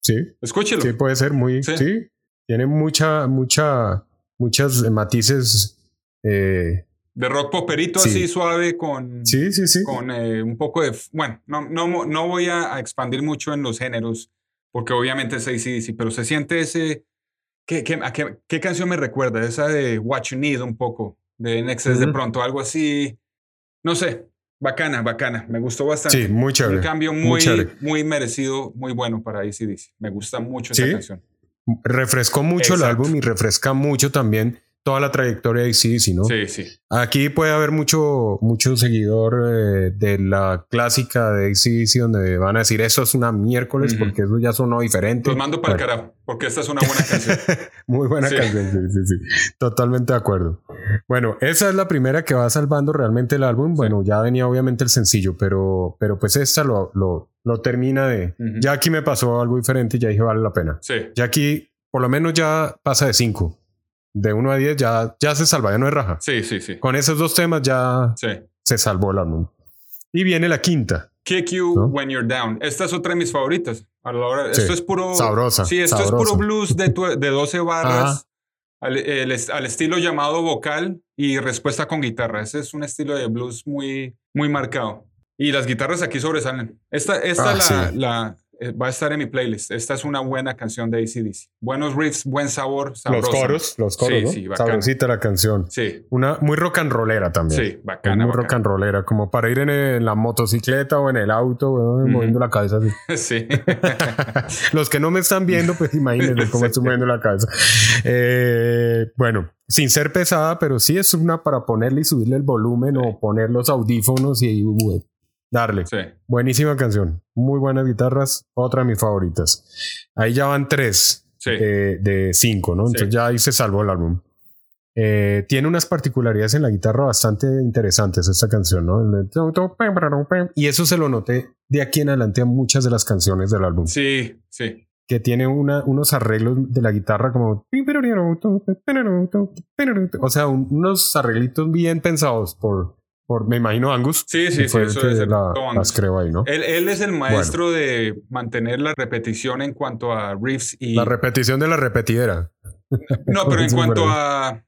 sí, Escúchelo. sí puede ser muy, Sí. sí. Tiene mucha, mucha, muchas eh, matices. eh, De rock poperito Sí. así suave con, sí, sí, sí. con eh, un poco de... Bueno, no, no, no voy a, a expandir mucho en los géneros, porque obviamente es ACDC, pero se siente ese... ¿Qué, qué, a qué, qué canción me recuerda? Esa de What You Need un poco, de Nexus de Ujú. pronto, algo así. No sé, bacana, bacana. Me gustó bastante. Sí, muy un chévere. cambio muy muy, chévere. muy merecido, muy bueno para ACDC. Me gusta mucho Sí. esa canción. Refrescó mucho el Exacto. álbum y refresca mucho también toda la trayectoria de ACDC, ¿no? Sí, sí. Aquí puede haber mucho, mucho seguidor eh, de la clásica de ACDC donde van a decir eso es una miércoles Ujú. porque eso ya sonó diferente. Los mando para el carajo, porque esta es una buena canción. Muy buena Sí. canción, sí, sí, sí. Totalmente de acuerdo. Bueno, esa es la primera que va salvando realmente el álbum. Bueno, ya venía obviamente el sencillo, pero, pero pues esta lo, lo, lo termina de... Ujú. Ya aquí me pasó algo diferente y ya dije vale la pena. Sí, Ya aquí por lo menos ya pasa de 5. De 1 a 10 ya, ya se salva, ya no es raja. sí, sí, sí. Con esos dos temas ya sí. se salvó el álbum. Y viene la quinta. Kick You ¿No? When You're Down. Esta es otra de mis favoritas. A la hora, Sí. Esto es puro. Sabrosa, Sí, esto sabrosa. es puro blues de, tu- de 12 barras. Al, el al estilo llamado vocal y respuesta con guitarra. Ese es un estilo de blues muy, muy marcado. Y las guitarras aquí sobresalen. Esta, esta Ah, la, sí. la- va a estar en mi playlist. Esta es una buena canción de ACDC. Buenos riffs, buen sabor. sabrosa. Los coros, los coros, Sí, ¿no? sí, bacana. Sabrosita la canción. Sí, Una muy rock and rollera también. sí, bacana. muy rock and rollera, como para ir en, en la motocicleta o en el auto, moviendo la cabeza así. Sí. Los que no me están viendo, pues imagínense cómo estoy moviendo la cabeza. Eh, bueno, sin ser pesada, pero sí es una para ponerle y subirle el volumen o poner los audífonos y uh, darle. sí. Buenísima canción, muy buenas guitarras, otra de mis favoritas. Ahí ya van tres Sí. de, de cinco, ¿no? Entonces ya ahí se salvó el álbum. Eh, tiene unas particularidades en la guitarra bastante interesantes esta canción, ¿no? Y eso se lo noté de aquí en adelante a muchas de las canciones del álbum, Sí, sí. que tiene una, unos arreglos de la guitarra como... O sea, un- unos arreglitos bien pensados por, por me imagino, Angus. Sí, sí, sí, eso ser la- las creó ahí, ¿no? Él, él es el maestro de mantener la repetición en cuanto a riffs y... La repetición de la repetidera. no, pero en cuanto a...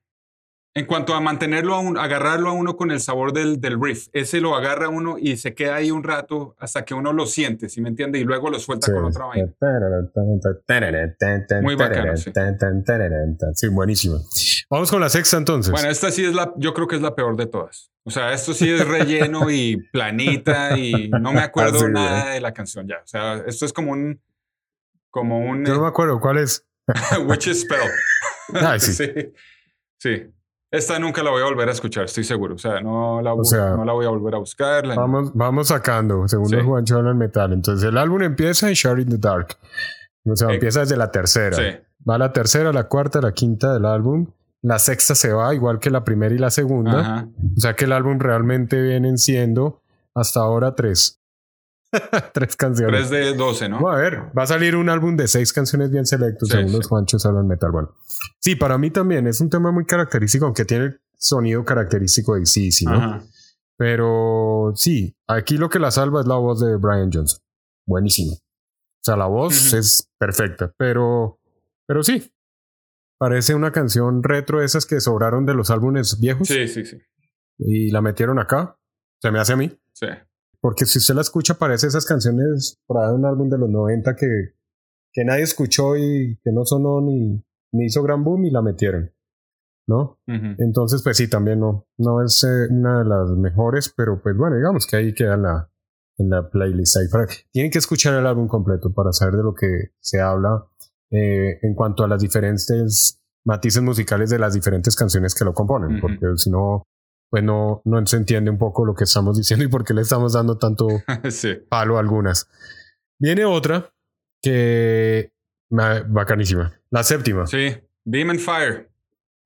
En cuanto a mantenerlo a un, agarrarlo a uno con el sabor del, del riff, ese lo agarra uno y se queda ahí un rato hasta que uno lo siente, ¿sí me entiende? Y luego lo suelta con otra vaina. Muy bacano, sí. Sí, buenísimo. Vamos con la sexta entonces. Bueno, esta sí es la, yo creo que es la peor de todas. O sea, esto sí es relleno y planita y no me acuerdo Sí, nada de la canción ya. O sea, esto es como un, como un Yo no me acuerdo cuál es. Witch's Spell. Ay, sí. sí. Sí. Esta nunca la voy a volver a escuchar, estoy seguro. O sea, no la, bu- sea, no la voy a volver a buscar. la- Vamos, vamos sacando, según Sí. Juancho hablan metal. Entonces el álbum empieza en Share in the Dark. O sea, Eh, empieza desde la tercera. Sí. Va la tercera, la cuarta, la quinta del álbum. La sexta se va, igual que la primera y la segunda. Ajá. O sea que el álbum realmente vienen siendo hasta ahora tres. tres canciones. 3 de 12, ¿no? Vamos a ver, va a salir un álbum de seis canciones bien selectos, Sí, según sí. los Juanchos hablan metal. Bueno, sí, para mí también es un tema muy característico, aunque tiene el sonido característico de sí, sí, ¿no? Ajá. Pero sí, aquí lo que la salva es la voz de Brian Johnson. Buenísimo. O sea, la voz Ujú. es perfecta, pero, pero sí. Parece una canción retro, esas que sobraron de los álbumes viejos. Sí, sí, sí. Y la metieron acá. Se me hace a mí. Sí. Porque si usted la escucha, parece esas canciones de un álbum de los 90 que, que nadie escuchó y que no sonó ni, ni hizo gran boom y la metieron. ¿No? Ujú. Entonces, pues sí, también no, no es eh, una de las mejores, pero pues bueno, digamos que ahí queda la, en la playlist. Ahí para- tienen que escuchar el álbum completo para saber de lo que se habla eh, en cuanto a las diferentes matices musicales de las diferentes canciones que lo componen, porque si no, pues no, no se entiende un poco lo que estamos diciendo y por qué le estamos dando tanto sí. palo a algunas. Viene otra que ma- bacanísima, la séptima, Sí. Beam and Fire.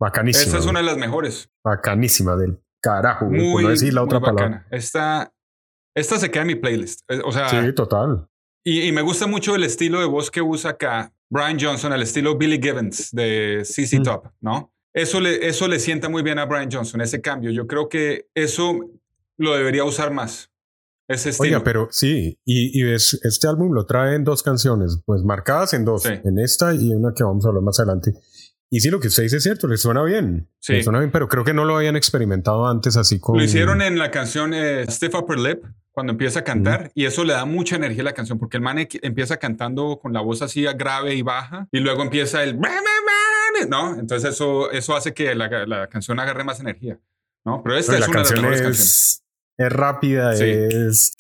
bacanísima, Esta es una de las mejores. bacanísima del carajo, Muy, no decir la otra palabra. Esta, esta se queda en mi playlist. O sea, Sí, total. Y, y me gusta mucho el estilo de voz que usa acá Brian Johnson, el estilo Billy Gibbons de CC Mm. Top, ¿no? Eso le, eso le sienta muy bien a Brian Johnson, ese cambio. Yo creo que eso lo debería usar más. Ese estilo. Oiga, pero sí, y, y es- este álbum lo trae en dos canciones, pues marcadas en dos, Sí. en esta y una que vamos a hablar más adelante. Y sí, lo que usted dice es cierto, le suena bien. Sí. Le suena bien, pero creo que no lo habían experimentado antes así con... Lo hicieron en la canción eh, Upper Lip cuando empieza a cantar y eso le da mucha energía a la canción porque el man equi- empieza cantando con la voz así grave y baja y luego empieza el no entonces eso eso hace que la, la canción agarre más energía no pero esta Pero es la una de las mejores canciones. es, rápida, Sí. es...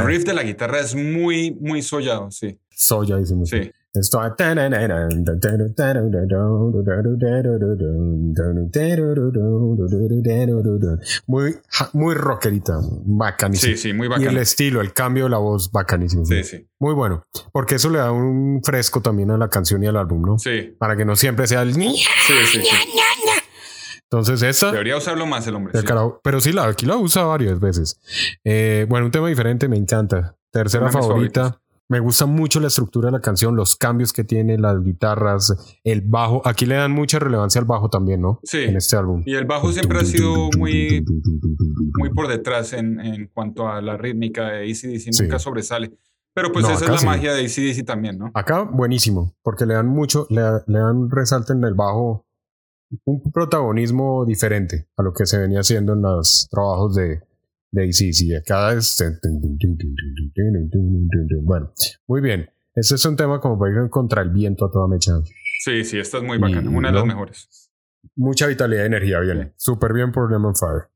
el riff de la guitarra es muy muy sollado sí. Soya, decimos. Sí Esto- Muy, muy rockerita, bacanísimo. sí sí muy Y el estilo, el cambio de la voz, bacanísimo. sí sí Muy bueno, porque eso le da un fresco también a la canción y al álbum, ¿no? sí Para que no siempre sea el... sí sí, sí. Entonces esa... debería usarlo más el hombre el sí. carajo- pero sí, la, aquí la usa varias veces. Eh, bueno, un tema diferente, me encanta. Tercera favorita. Me gusta mucho la estructura de la canción, los cambios que tiene, las guitarras, el bajo. Aquí le dan mucha relevancia al bajo también, ¿no? Sí. En este álbum. y el bajo siempre ha sido muy muy por detrás en, en cuanto a la rítmica de ACDC, Sí. nunca sobresale. Pero pues No, esa es la sí. magia de ACDC también, ¿no? Acá, buenísimo, porque le dan mucho, le, le dan resalto en el bajo un protagonismo diferente a lo que se venía haciendo en los trabajos de, de ACDC. Acá es... Bueno, muy bien. Este es un tema como para ir contra el viento a toda mecha. Sí, sí, esta es muy bacana, Y- una de las ¿no? mejores. Mucha vitalidad y energía viene. Sí. Súper bien por Lemon Fire.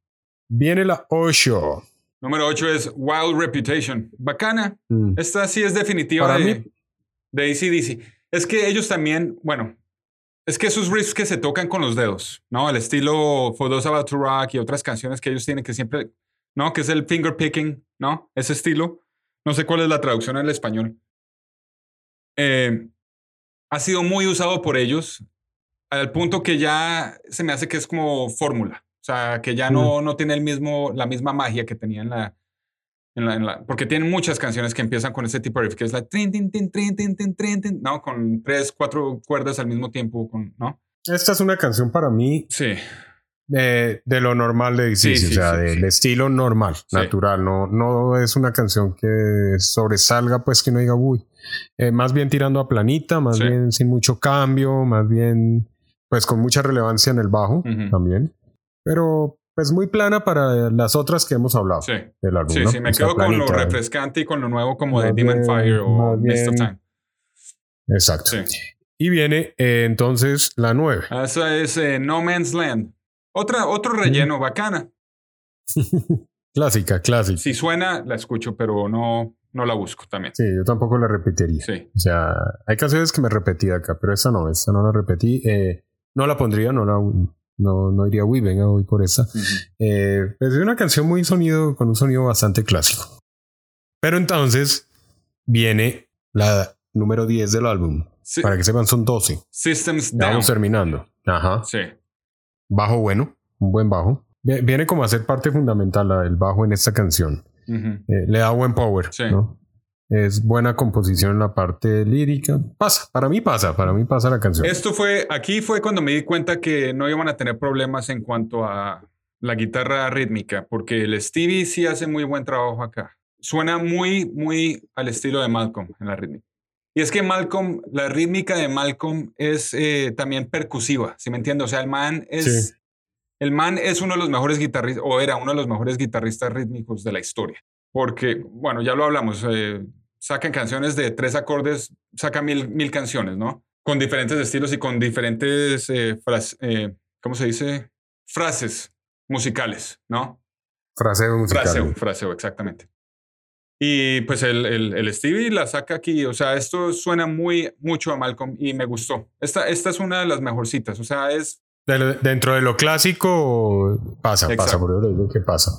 Viene la 8. Número 8 es Wild Reputation. Bacana. Mm. Esta sí es definitiva Para de, mí- de ACDC. Es que ellos también, bueno, es que esos riffs que se tocan con los dedos, ¿no? El estilo For Those About to Rock y otras canciones que ellos tienen que siempre, ¿no? Que es el finger picking, ¿no? Ese estilo. No sé cuál es la traducción al español. Eh, ha sido muy usado por ellos al punto que ya se me hace que es como fórmula. O sea, que ya no, no tiene el mismo, la misma magia que tenía en la, en la, en la- porque tienen muchas canciones que empiezan con ese tipo de riff, que es la trin, tin, tin, trin, tin, tin, trin, tin, ¿no? Con tres, cuatro cuerdas al mismo tiempo, con, ¿no? Esta es una canción para mí Sí, de, de lo normal de Sí, DC, sí, o sea, sí, del sí. estilo normal, Sí. natural. No, no es una canción que sobresalga, pues que no diga, uy. Eh, más bien tirando a planita, más Sí. bien sin mucho cambio, más bien, pues con mucha relevancia en el bajo Ujú. también. Pero, pues muy plana para las otras que hemos hablado sí. del álbum. Sí, ¿no? sí, me quedo con lo planita. refrescante y con lo nuevo como de Más Demon bien, Fire o Mist of. Time. Exacto. Sí. Y viene eh, entonces la 9. Esa es eh, No Man's Land. Otra, otro relleno bacana. clásica, clásica. Si suena, la escucho, pero no, no la busco también. Sí, yo tampoco la repetiría. Sí. O sea, hay canciones que me repetí acá, pero esta no, esta no la repetí. Eh, no la pondría, no la no, no diría, uy, venga, voy por esta. Ujú. Eh, es una canción muy sonido, con un sonido bastante clásico. Pero entonces viene la número 10 del álbum. Sí, Para que sepan, son 12. Systems Down. vamos terminando. Ajá. Sí. Bajo bueno, un buen bajo. Vi- Viene como a ser parte fundamental el bajo en esta canción. Eh, le da buen power. Sí. ¿no? Es buena composición en la parte lírica. Pasa, para mí pasa, para mí pasa la canción. Esto fue, aquí fue cuando me di cuenta que no iban a tener problemas en cuanto a la guitarra rítmica, porque el Stevie sí hace muy buen trabajo acá. Suena muy, muy al estilo de Malcolm en la rítmica. Y es que Malcolm, la rítmica de Malcolm es eh, también percusiva, ¿sí me entiendes? O sea, el man es, el man es uno de los mejores guitarristas, o era uno de los mejores guitarristas rítmicos de la historia. Porque, bueno, ya lo hablamos, eh, sacan canciones de tres acordes, sacan mil, mil canciones, ¿no? Con diferentes estilos y con diferentes, eh, eh, ¿cómo se dice? Frases musicales, ¿no? Fraseo musical. Fraseo, fraseo, exactamente. Y pues el, el, el, Stevie la saca aquí, o sea, esto suena muy, mucho a Malcolm y me gustó. Esta, esta es una de las mejorcitas, o sea, es... dentro de lo clásico pasa, pasa, por lo que pasa.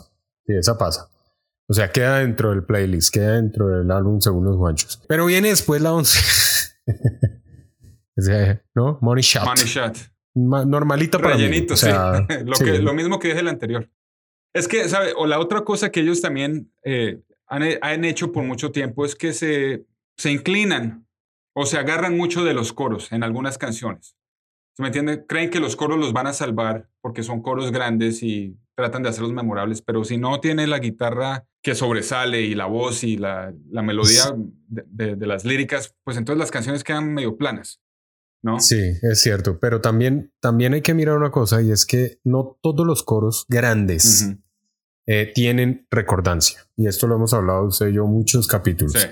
Sí, esa pasa. O sea, queda dentro del playlist, queda dentro del álbum según los guanchos. Pero viene después la 11. ¿No? Money Shot. Money Shot. normalita para mí. O sea, sí. lo, Que, lo mismo que es el anterior. Es que, ¿sabe? O la otra cosa que ellos también eh, han, han, hecho por mucho tiempo es que se, se inclinan o se agarran mucho de los coros en algunas canciones. ¿Se me entiende? Creen que los coros los van a salvar porque son coros grandes y tratan de hacerlos memorables, pero si no tiene la guitarra que sobresale y la voz y la, la melodía de, de, de, las líricas, pues entonces las canciones quedan medio planas. ¿No? Sí, es cierto, pero también, también hay que mirar una cosa y es que no todos los coros grandes uh -huh. Eh, tienen recordancia. Y esto lo hemos hablado usted y yo muchos capítulos. Sí.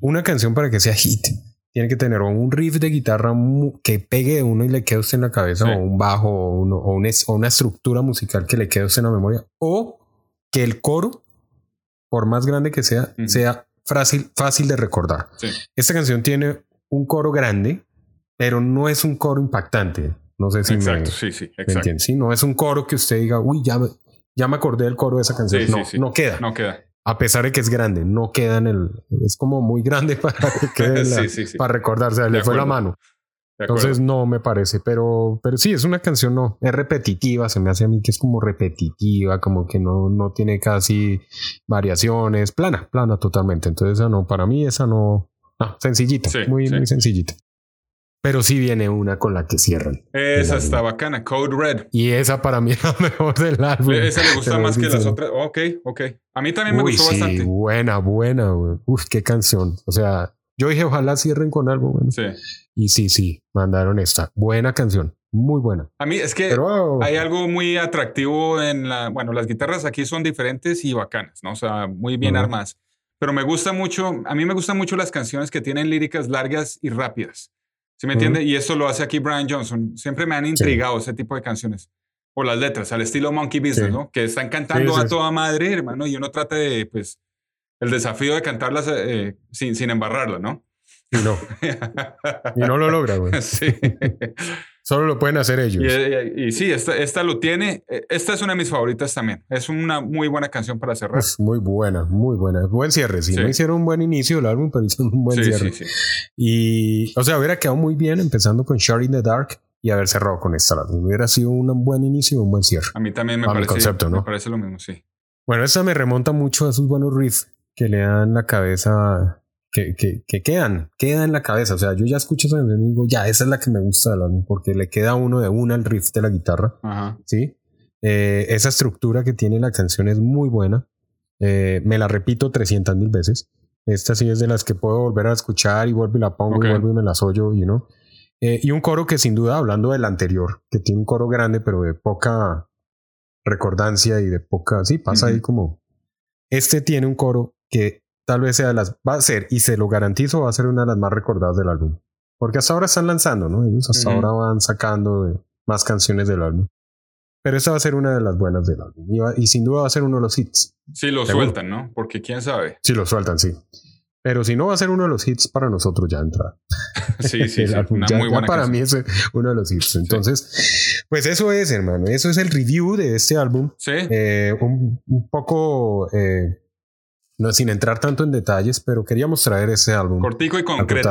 Una canción para que sea hit tiene que tener un riff de guitarra que pegue de uno y le quede usted en la cabeza, sí. o un bajo, o, uno, o, una, o, una, estructura musical que le quede usted en la memoria, o que el coro, por más grande que sea, uh -huh. sea fácil, fácil de recordar. Sí. Esta canción tiene un coro grande, pero no es un coro impactante. No sé si exacto, me, sí, sí, exacto. me entiendes. Sí, no es un coro que usted diga, uy, ya, ya me acordé del coro de esa canción. Sí, no, sí, no queda. No queda a pesar de que es grande, no queda en el. Es como muy grande para que la, sí, sí, sí. para recordarse, le fue la mano. Entonces no me parece, pero, pero sí, es una canción, no, es repetitiva, se me hace a mí que es como repetitiva, como que no, no tiene casi variaciones, plana, plana totalmente. Entonces esa no, para mí esa no, no sencillita, sí, muy, sí. muy sencillita. Pero sí viene una con la que cierran. Esa está bacana, Code Red. Y esa para mí es la mejor del álbum. Esa le gusta más que las otras. Ok, ok. A mí también me Uy, gustó sí, bastante. Buena, buena. Güey. Uf, qué canción. O sea, yo dije, ojalá cierren con algo. Bueno. Sí. Y sí, sí, mandaron esta. Buena canción. Muy buena. A mí es que Pero, hay algo muy atractivo en la. Bueno, las guitarras aquí son diferentes y bacanas, ¿no? O sea, muy bien uh -huh. armadas. Pero me gusta mucho, a mí me gustan mucho las canciones que tienen líricas largas y rápidas. ¿Sí me entiende? Uh -huh. Y eso lo hace aquí Brian Johnson. Siempre me han intrigado sí. ese tipo de canciones. O las letras, al estilo Monkey Business, sí. ¿no? Que están cantando sí, a toda madre, hermano, y uno trata de, pues, el desafío de cantarlas eh, sin, sin embarrarla, ¿no? Y no. y no lo logra, güey. Sí. Solo lo pueden hacer ellos. Y, y, y, sí, esta, esta lo tiene. Eh, esta es una de mis favoritas también. Es una muy buena canción para cerrar. Es muy buena, muy buena. Buen cierre. Sí, sí. no hicieron un buen inicio del álbum, pero hicieron un buen sí, cierre. Sí, y, o sea, hubiera quedado muy bien empezando con Shot in the Dark y haber cerrado con esta. Hubiera sido un buen inicio y un buen cierre. A mí también me, parece, concepto, ¿no? me parece lo mismo, sí. Bueno, esta me remonta mucho a esos buenos riffs que le dan la cabeza que, que, que, quedan, queda en la cabeza. O sea, yo ya escucho esa canción y digo, ya, esa es la que me gusta del álbum, porque le queda uno de una al riff de la guitarra. Ajá. Sí. Eh, esa estructura que tiene la canción es muy buena. Eh, me la repito 300 mil veces. Esta sí es de las que puedo volver a escuchar y vuelvo y la pongo okay. y vuelvo y me las oyo, you know? eh, y un coro que sin duda, hablando del anterior, que tiene un coro grande, pero de poca recordancia y de poca. Sí, pasa uh -huh. ahí como. Este tiene un coro que tal vez sea de las, va a ser, y se lo garantizo, va a ser una de las más recordadas del álbum. Porque hasta ahora están lanzando, ¿no? Ellos hasta uh -huh. ahora van sacando más canciones del álbum. Pero esta va a ser una de las buenas del álbum. Y, va, y sin duda va a ser uno de los hits. Sí, lo sueltan, ¿no? Porque quién sabe. Sí, lo sueltan, sí. Pero si no, va a ser uno de los hits para nosotros ya entra. Sí, sí, sí. Una ya, muy buena ya para canción. mí es uno de los hits. Entonces, sí. pues eso es, hermano. Eso es el review de este álbum. Sí. Eh, un, un, poco eh, no, sin entrar tanto en detalles, pero queríamos traer ese álbum. Cortico y concreto.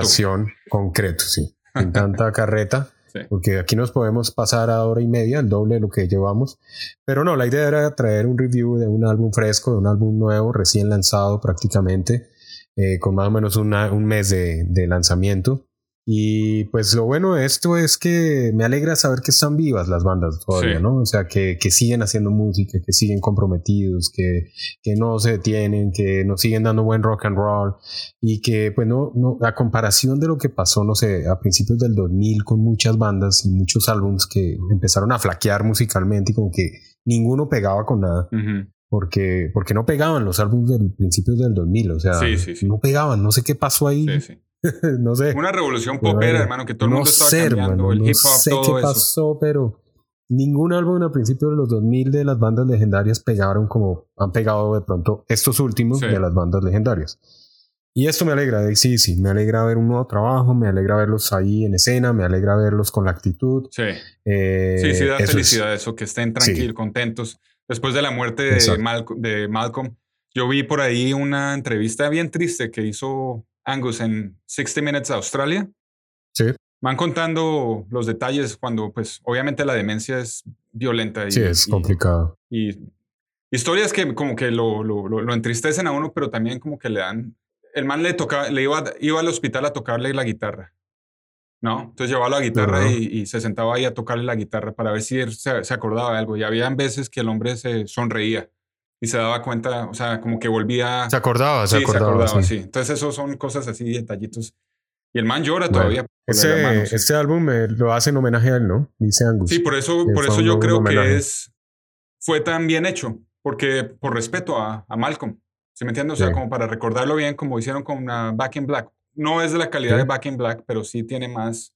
concreto, sí. Sin tanta carreta. Sí. Porque aquí nos podemos pasar a hora y media, el doble de lo que llevamos. Pero no, la idea era traer un review de un álbum fresco, de un álbum nuevo, recién lanzado prácticamente, eh, con más o menos una, un mes de, de lanzamiento. Y pues lo bueno de esto es que me alegra saber que están vivas las bandas todavía, ¿no? O sea, que, que, siguen haciendo música, que siguen comprometidos, que, que no se detienen, que nos siguen dando buen rock and roll y que, pues no, no, a comparación de lo que pasó, no sé, a principios del 2000 con muchas bandas y muchos álbums que empezaron a flaquear musicalmente y como que ninguno pegaba con nada. Porque, porque no pegaban los álbumes del principios del 2000, o sea, no pegaban, no sé qué pasó ahí. no sé. Una revolución popera, hermano, que todo el mundo estaba cambiando, el hip hop, sé qué pasó, pero ningún álbum a principios de los 2000 de las bandas legendarias pegaron como han pegado de pronto estos últimos de las bandas legendarias. Y esto me alegra, sí, sí, me alegra ver un nuevo trabajo, me alegra verlos ahí en escena, me alegra verlos con la actitud. Sí, eh, sí, sí, da felicidad eso, que estén tranquilos, contentos. Después de la muerte de, de Malcolm, yo vi por ahí una entrevista bien triste que hizo Angus en 60 Minutes Australia. Sí. Van contando los detalles cuando, pues, obviamente la demencia es violenta. Y, sí, es complicado. Y, historias que como que lo, lo, lo, entristecen a uno, pero también como que le dan... El man le tocaba, le iba, iba al hospital a tocarle la guitarra. ¿no? Entonces llevaba la guitarra y, se sentaba ahí a tocarle la guitarra para ver si se, se, acordaba de algo. Y había veces que el hombre se sonreía y se daba cuenta, o sea, como que volvía. Se acordaba, se acordaba. sí. Entonces, eso son cosas así, detallitos. Y el man llora todavía. Ese, este álbum lo hace en homenaje a él, ¿no? Dice Angus. Sí, por eso, por eso yo creo que es fue tan bien hecho, porque por respeto a, a Malcolm. ¿Sí me entiendes? O sea, como para recordarlo bien, como hicieron con Back in Black. No es de la calidad de Back in Black, pero sí tiene más,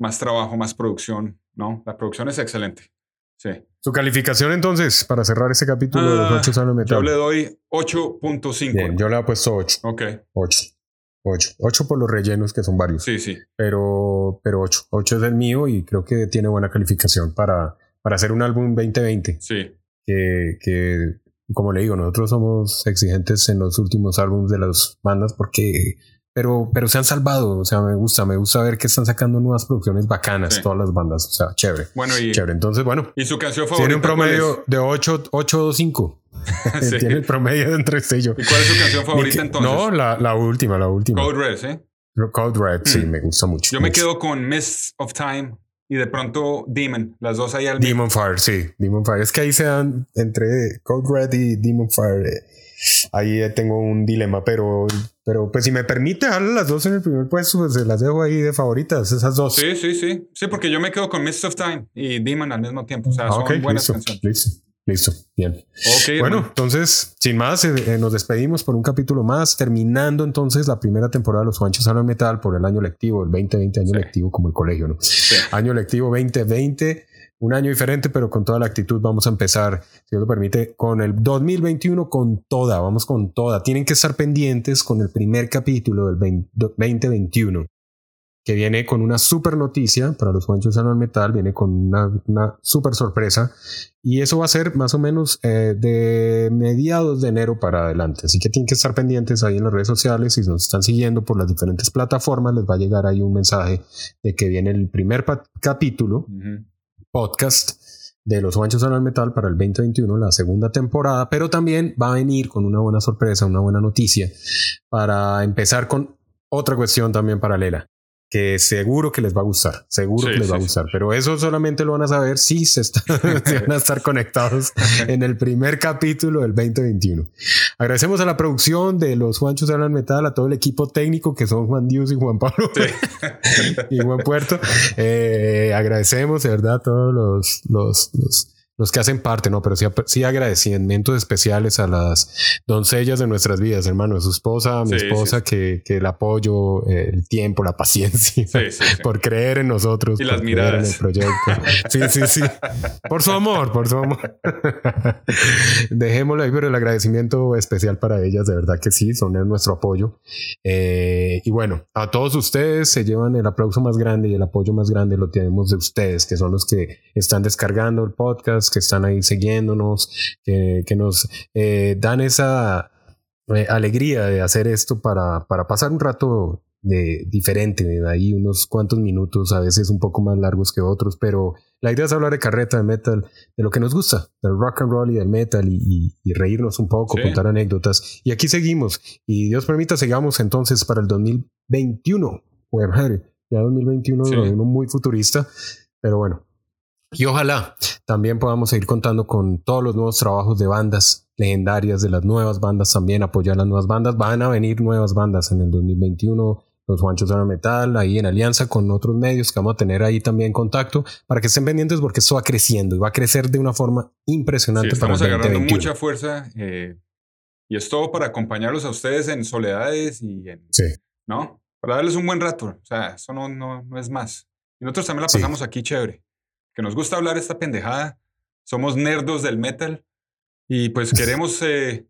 más trabajo, más producción, ¿no? La producción es excelente. Sí. Su calificación entonces, para cerrar ese capítulo de los 8 ah, sanos metal. Yo le doy 8.5. yo le he puesto 8. Ok. 8. 8. 8 por los rellenos, que son varios. Sí, sí. Pero, pero 8. 8 es el mío y creo que tiene buena calificación para, para hacer un álbum 2020. Sí. Que, que, como le digo, nosotros somos exigentes en los últimos álbumes de las bandas porque pero, pero se han salvado. O sea, me gusta, me gusta ver que están sacando nuevas producciones bacanas, todas las bandas. O sea, chévere. Bueno, y, chévere. Entonces, bueno. ¿Y su canción favorita? Tiene un promedio de 8, 8 5. Tiene el promedio de entre sello. ¿Y cuál es su canción favorita entonces? No, la, la última, la última. Code Red, ¿sí? Code Red, sí, hmm. me gusta mucho. Yo me quedo con Mist of Time y de pronto Demon, las dos ahí al Demon Fire, sí, Demon Fire. Es que ahí se dan entre Code Red y Demon Fire. Eh, ahí tengo un dilema, pero, pero pues si me permite darle las dos en el primer puesto, pues se las dejo ahí de favoritas, esas dos. Sí, sí, sí. Sí, porque yo me quedo con Mist of Time y Demon al mismo tiempo. O sea, ah, son buenas listo, canciones. Listo. Listo, bien. bueno, entonces, sin más, eh, eh, nos despedimos por un capítulo más, terminando entonces la primera temporada de Los Juanchos Hablan Metal por el año lectivo, el 2020, año lectivo como el colegio, ¿no? Año lectivo 2020 un año diferente, pero con toda la actitud vamos a empezar, si Dios lo permite, con el 2021 con toda, vamos con toda. Tienen que estar pendientes con el primer capítulo del 2021, que viene con una super noticia para los Juanchos al Metal, viene con una, una super sorpresa, y eso va a ser más o menos eh, de mediados de enero para adelante. Así que tienen que estar pendientes ahí en las redes sociales, si nos están siguiendo por las diferentes plataformas, les va a llegar ahí un mensaje de que viene el primer capítulo podcast de los Juanchos al Metal para el 2021, la segunda temporada, pero también va a venir con una buena sorpresa, una buena noticia para empezar con otra cuestión también paralela que seguro que les va a gustar, seguro que les va a gustar, pero eso solamente lo van a saber si se, van a estar conectados en el primer capítulo del 2021. Agradecemos a la producción de los Juanchos Hablan Metal, a todo el equipo técnico que son Juan Dios y Juan Pablo y Juan Puerto. Eh, agradecemos de verdad a todos los, los, los los que hacen parte, no, pero sí, sí, agradecimientos especiales a las doncellas de nuestras vidas, hermano, a su esposa, a mi esposa, Que, que, el apoyo, el tiempo, la paciencia, por creer en nosotros, y las miradas. en el proyecto. Sí, sí, sí. Por su amor, por su amor. Dejémoslo ahí, pero el agradecimiento especial para ellas, de verdad que sí, son nuestro apoyo. Eh, y bueno, a todos ustedes se llevan el aplauso más grande y el apoyo más grande lo tenemos de ustedes, que son los que están descargando el podcast que están ahí siguiéndonos, que, nos eh, dan esa eh, alegría de hacer esto para, para pasar un rato de diferente, de ahí unos cuantos minutos, a veces un poco más largos que otros, pero la idea es hablar de carreta, de metal, de lo que nos gusta, del rock and roll y del metal y, reírnos un poco, contar anécdotas. Y aquí seguimos. Y Dios permita, sigamos entonces para el 2021 pues madre, ya 2021 sí. uno muy futurista, pero bueno. Y ojalá también podamos seguir contando con todos los nuevos trabajos de bandas legendarias, de las nuevas bandas también, apoyar las nuevas bandas. Van a venir nuevas bandas en el 2021 los Juanchos de Metal, ahí en alianza con otros medios que vamos a tener ahí también contacto para que estén pendientes porque esto va creciendo y va a crecer de una forma impresionante. Sí, estamos agarrando mucha fuerza eh, y es todo para acompañarlos a ustedes en soledades y en, sí. ¿no? Para darles un buen rato, o sea, eso no, no, no es más. Y nosotros también la pasamos sí. aquí chévere, que nos gusta hablar esta pendejada, somos nerdos del metal y pues queremos, eh,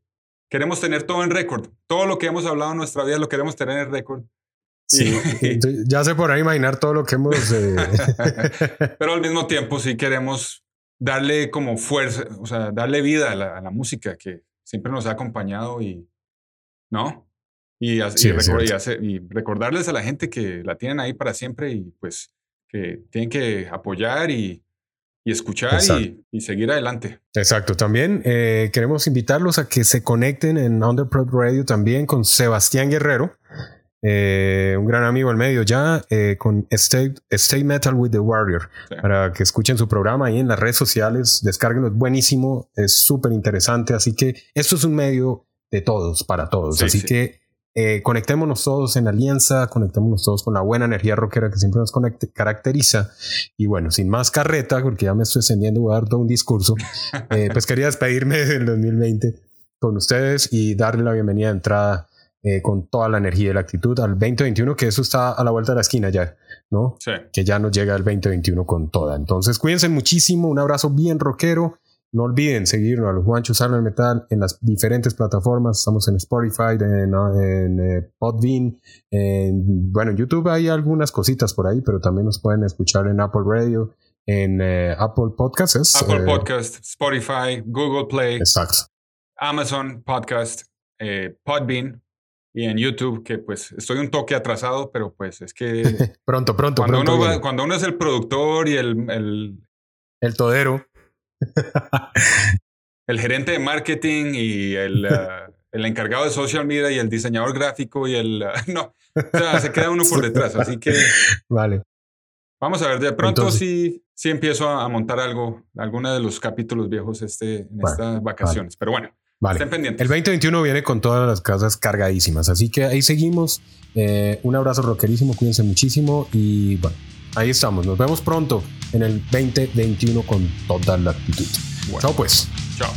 queremos tener todo en récord, todo lo que hemos hablado en nuestra vida lo queremos tener en récord. Sí, ya por ahí imaginar todo lo que hemos... Eh... Pero al mismo tiempo sí queremos darle como fuerza, o sea, darle vida a la, a la música que siempre nos ha acompañado y, ¿no? Y, sí, y, record, y, hacer, y, recordarles a la gente que la tienen ahí para siempre y pues que tienen que apoyar y, y escuchar y, seguir adelante. Exacto. También eh, queremos invitarlos a que se conecten en Underprod Radio también con Sebastián Guerrero. Eh, un gran amigo al medio ya eh, con Stay, Stay, Metal with the Warrior sí. para que escuchen su programa ahí en las redes sociales descárguenlo es buenísimo es súper interesante así que esto es un medio de todos para todos sí, así sí. que eh, conectémonos todos en alianza conectémonos todos con la buena energía rockera que siempre nos conecte, caracteriza y bueno sin más carreta porque ya me estoy extendiendo voy a dar todo un discurso eh, pues quería despedirme del 2020 con ustedes y darle la bienvenida de entrada eh, con toda la energía y la actitud al 2021, que eso está a la vuelta de la esquina ya, ¿no? Sí. Que ya nos llega el 2021 con toda. Entonces, cuídense muchísimo, un abrazo bien rockero. No olviden seguirnos a los Juanchos Hablan Metal en las diferentes plataformas. Estamos en Spotify, en, en eh, Podbean, en, bueno, en YouTube hay algunas cositas por ahí, pero también nos pueden escuchar en Apple Radio, en eh, Apple Podcasts. Apple eh, Podcast, Spotify, Google Play, exacto. Amazon Podcast, Podbean, y en YouTube, que pues estoy un toque atrasado, pero pues es que... pronto, pronto, cuando, pronto uno va, cuando uno es el productor y el... El, el todero. el gerente de marketing y el, uh, el, encargado de social media y el diseñador gráfico y el... Uh, no, o sea, se queda uno por detrás, así que... Vale. Vamos a ver, de pronto Entonces, sí, sí empiezo a montar algo, alguno de los capítulos viejos este, en vale, estas vacaciones, vale. pero bueno. Vale. Estén pendientes. El 2021 viene con todas las casas cargadísimas, así que ahí seguimos. Eh, un abrazo rockerísimo, cuídense muchísimo y bueno, ahí estamos. Nos vemos pronto en el 2021 con toda la actitud. Bueno. Chao pues. Chao.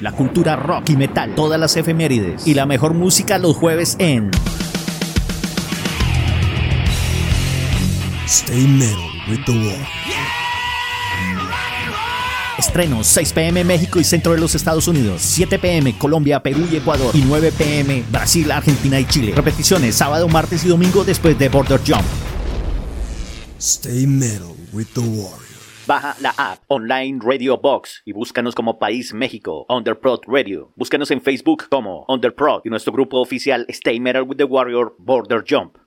La cultura rock y metal, todas las efemérides y la mejor música los jueves en Stay Metal with the Wall. Estrenos 6 pm México y centro de los Estados Unidos, 7 pm Colombia, Perú y Ecuador y 9 pm Brasil, Argentina y Chile. Repeticiones sábado, martes y domingo después de Border Jump. Stay Metal with the Warrior. Baja la app Online Radio Box y búscanos como País México, Underprod Radio. Búscanos en Facebook como Underprod y nuestro grupo oficial Stay Metal with the Warrior Border Jump.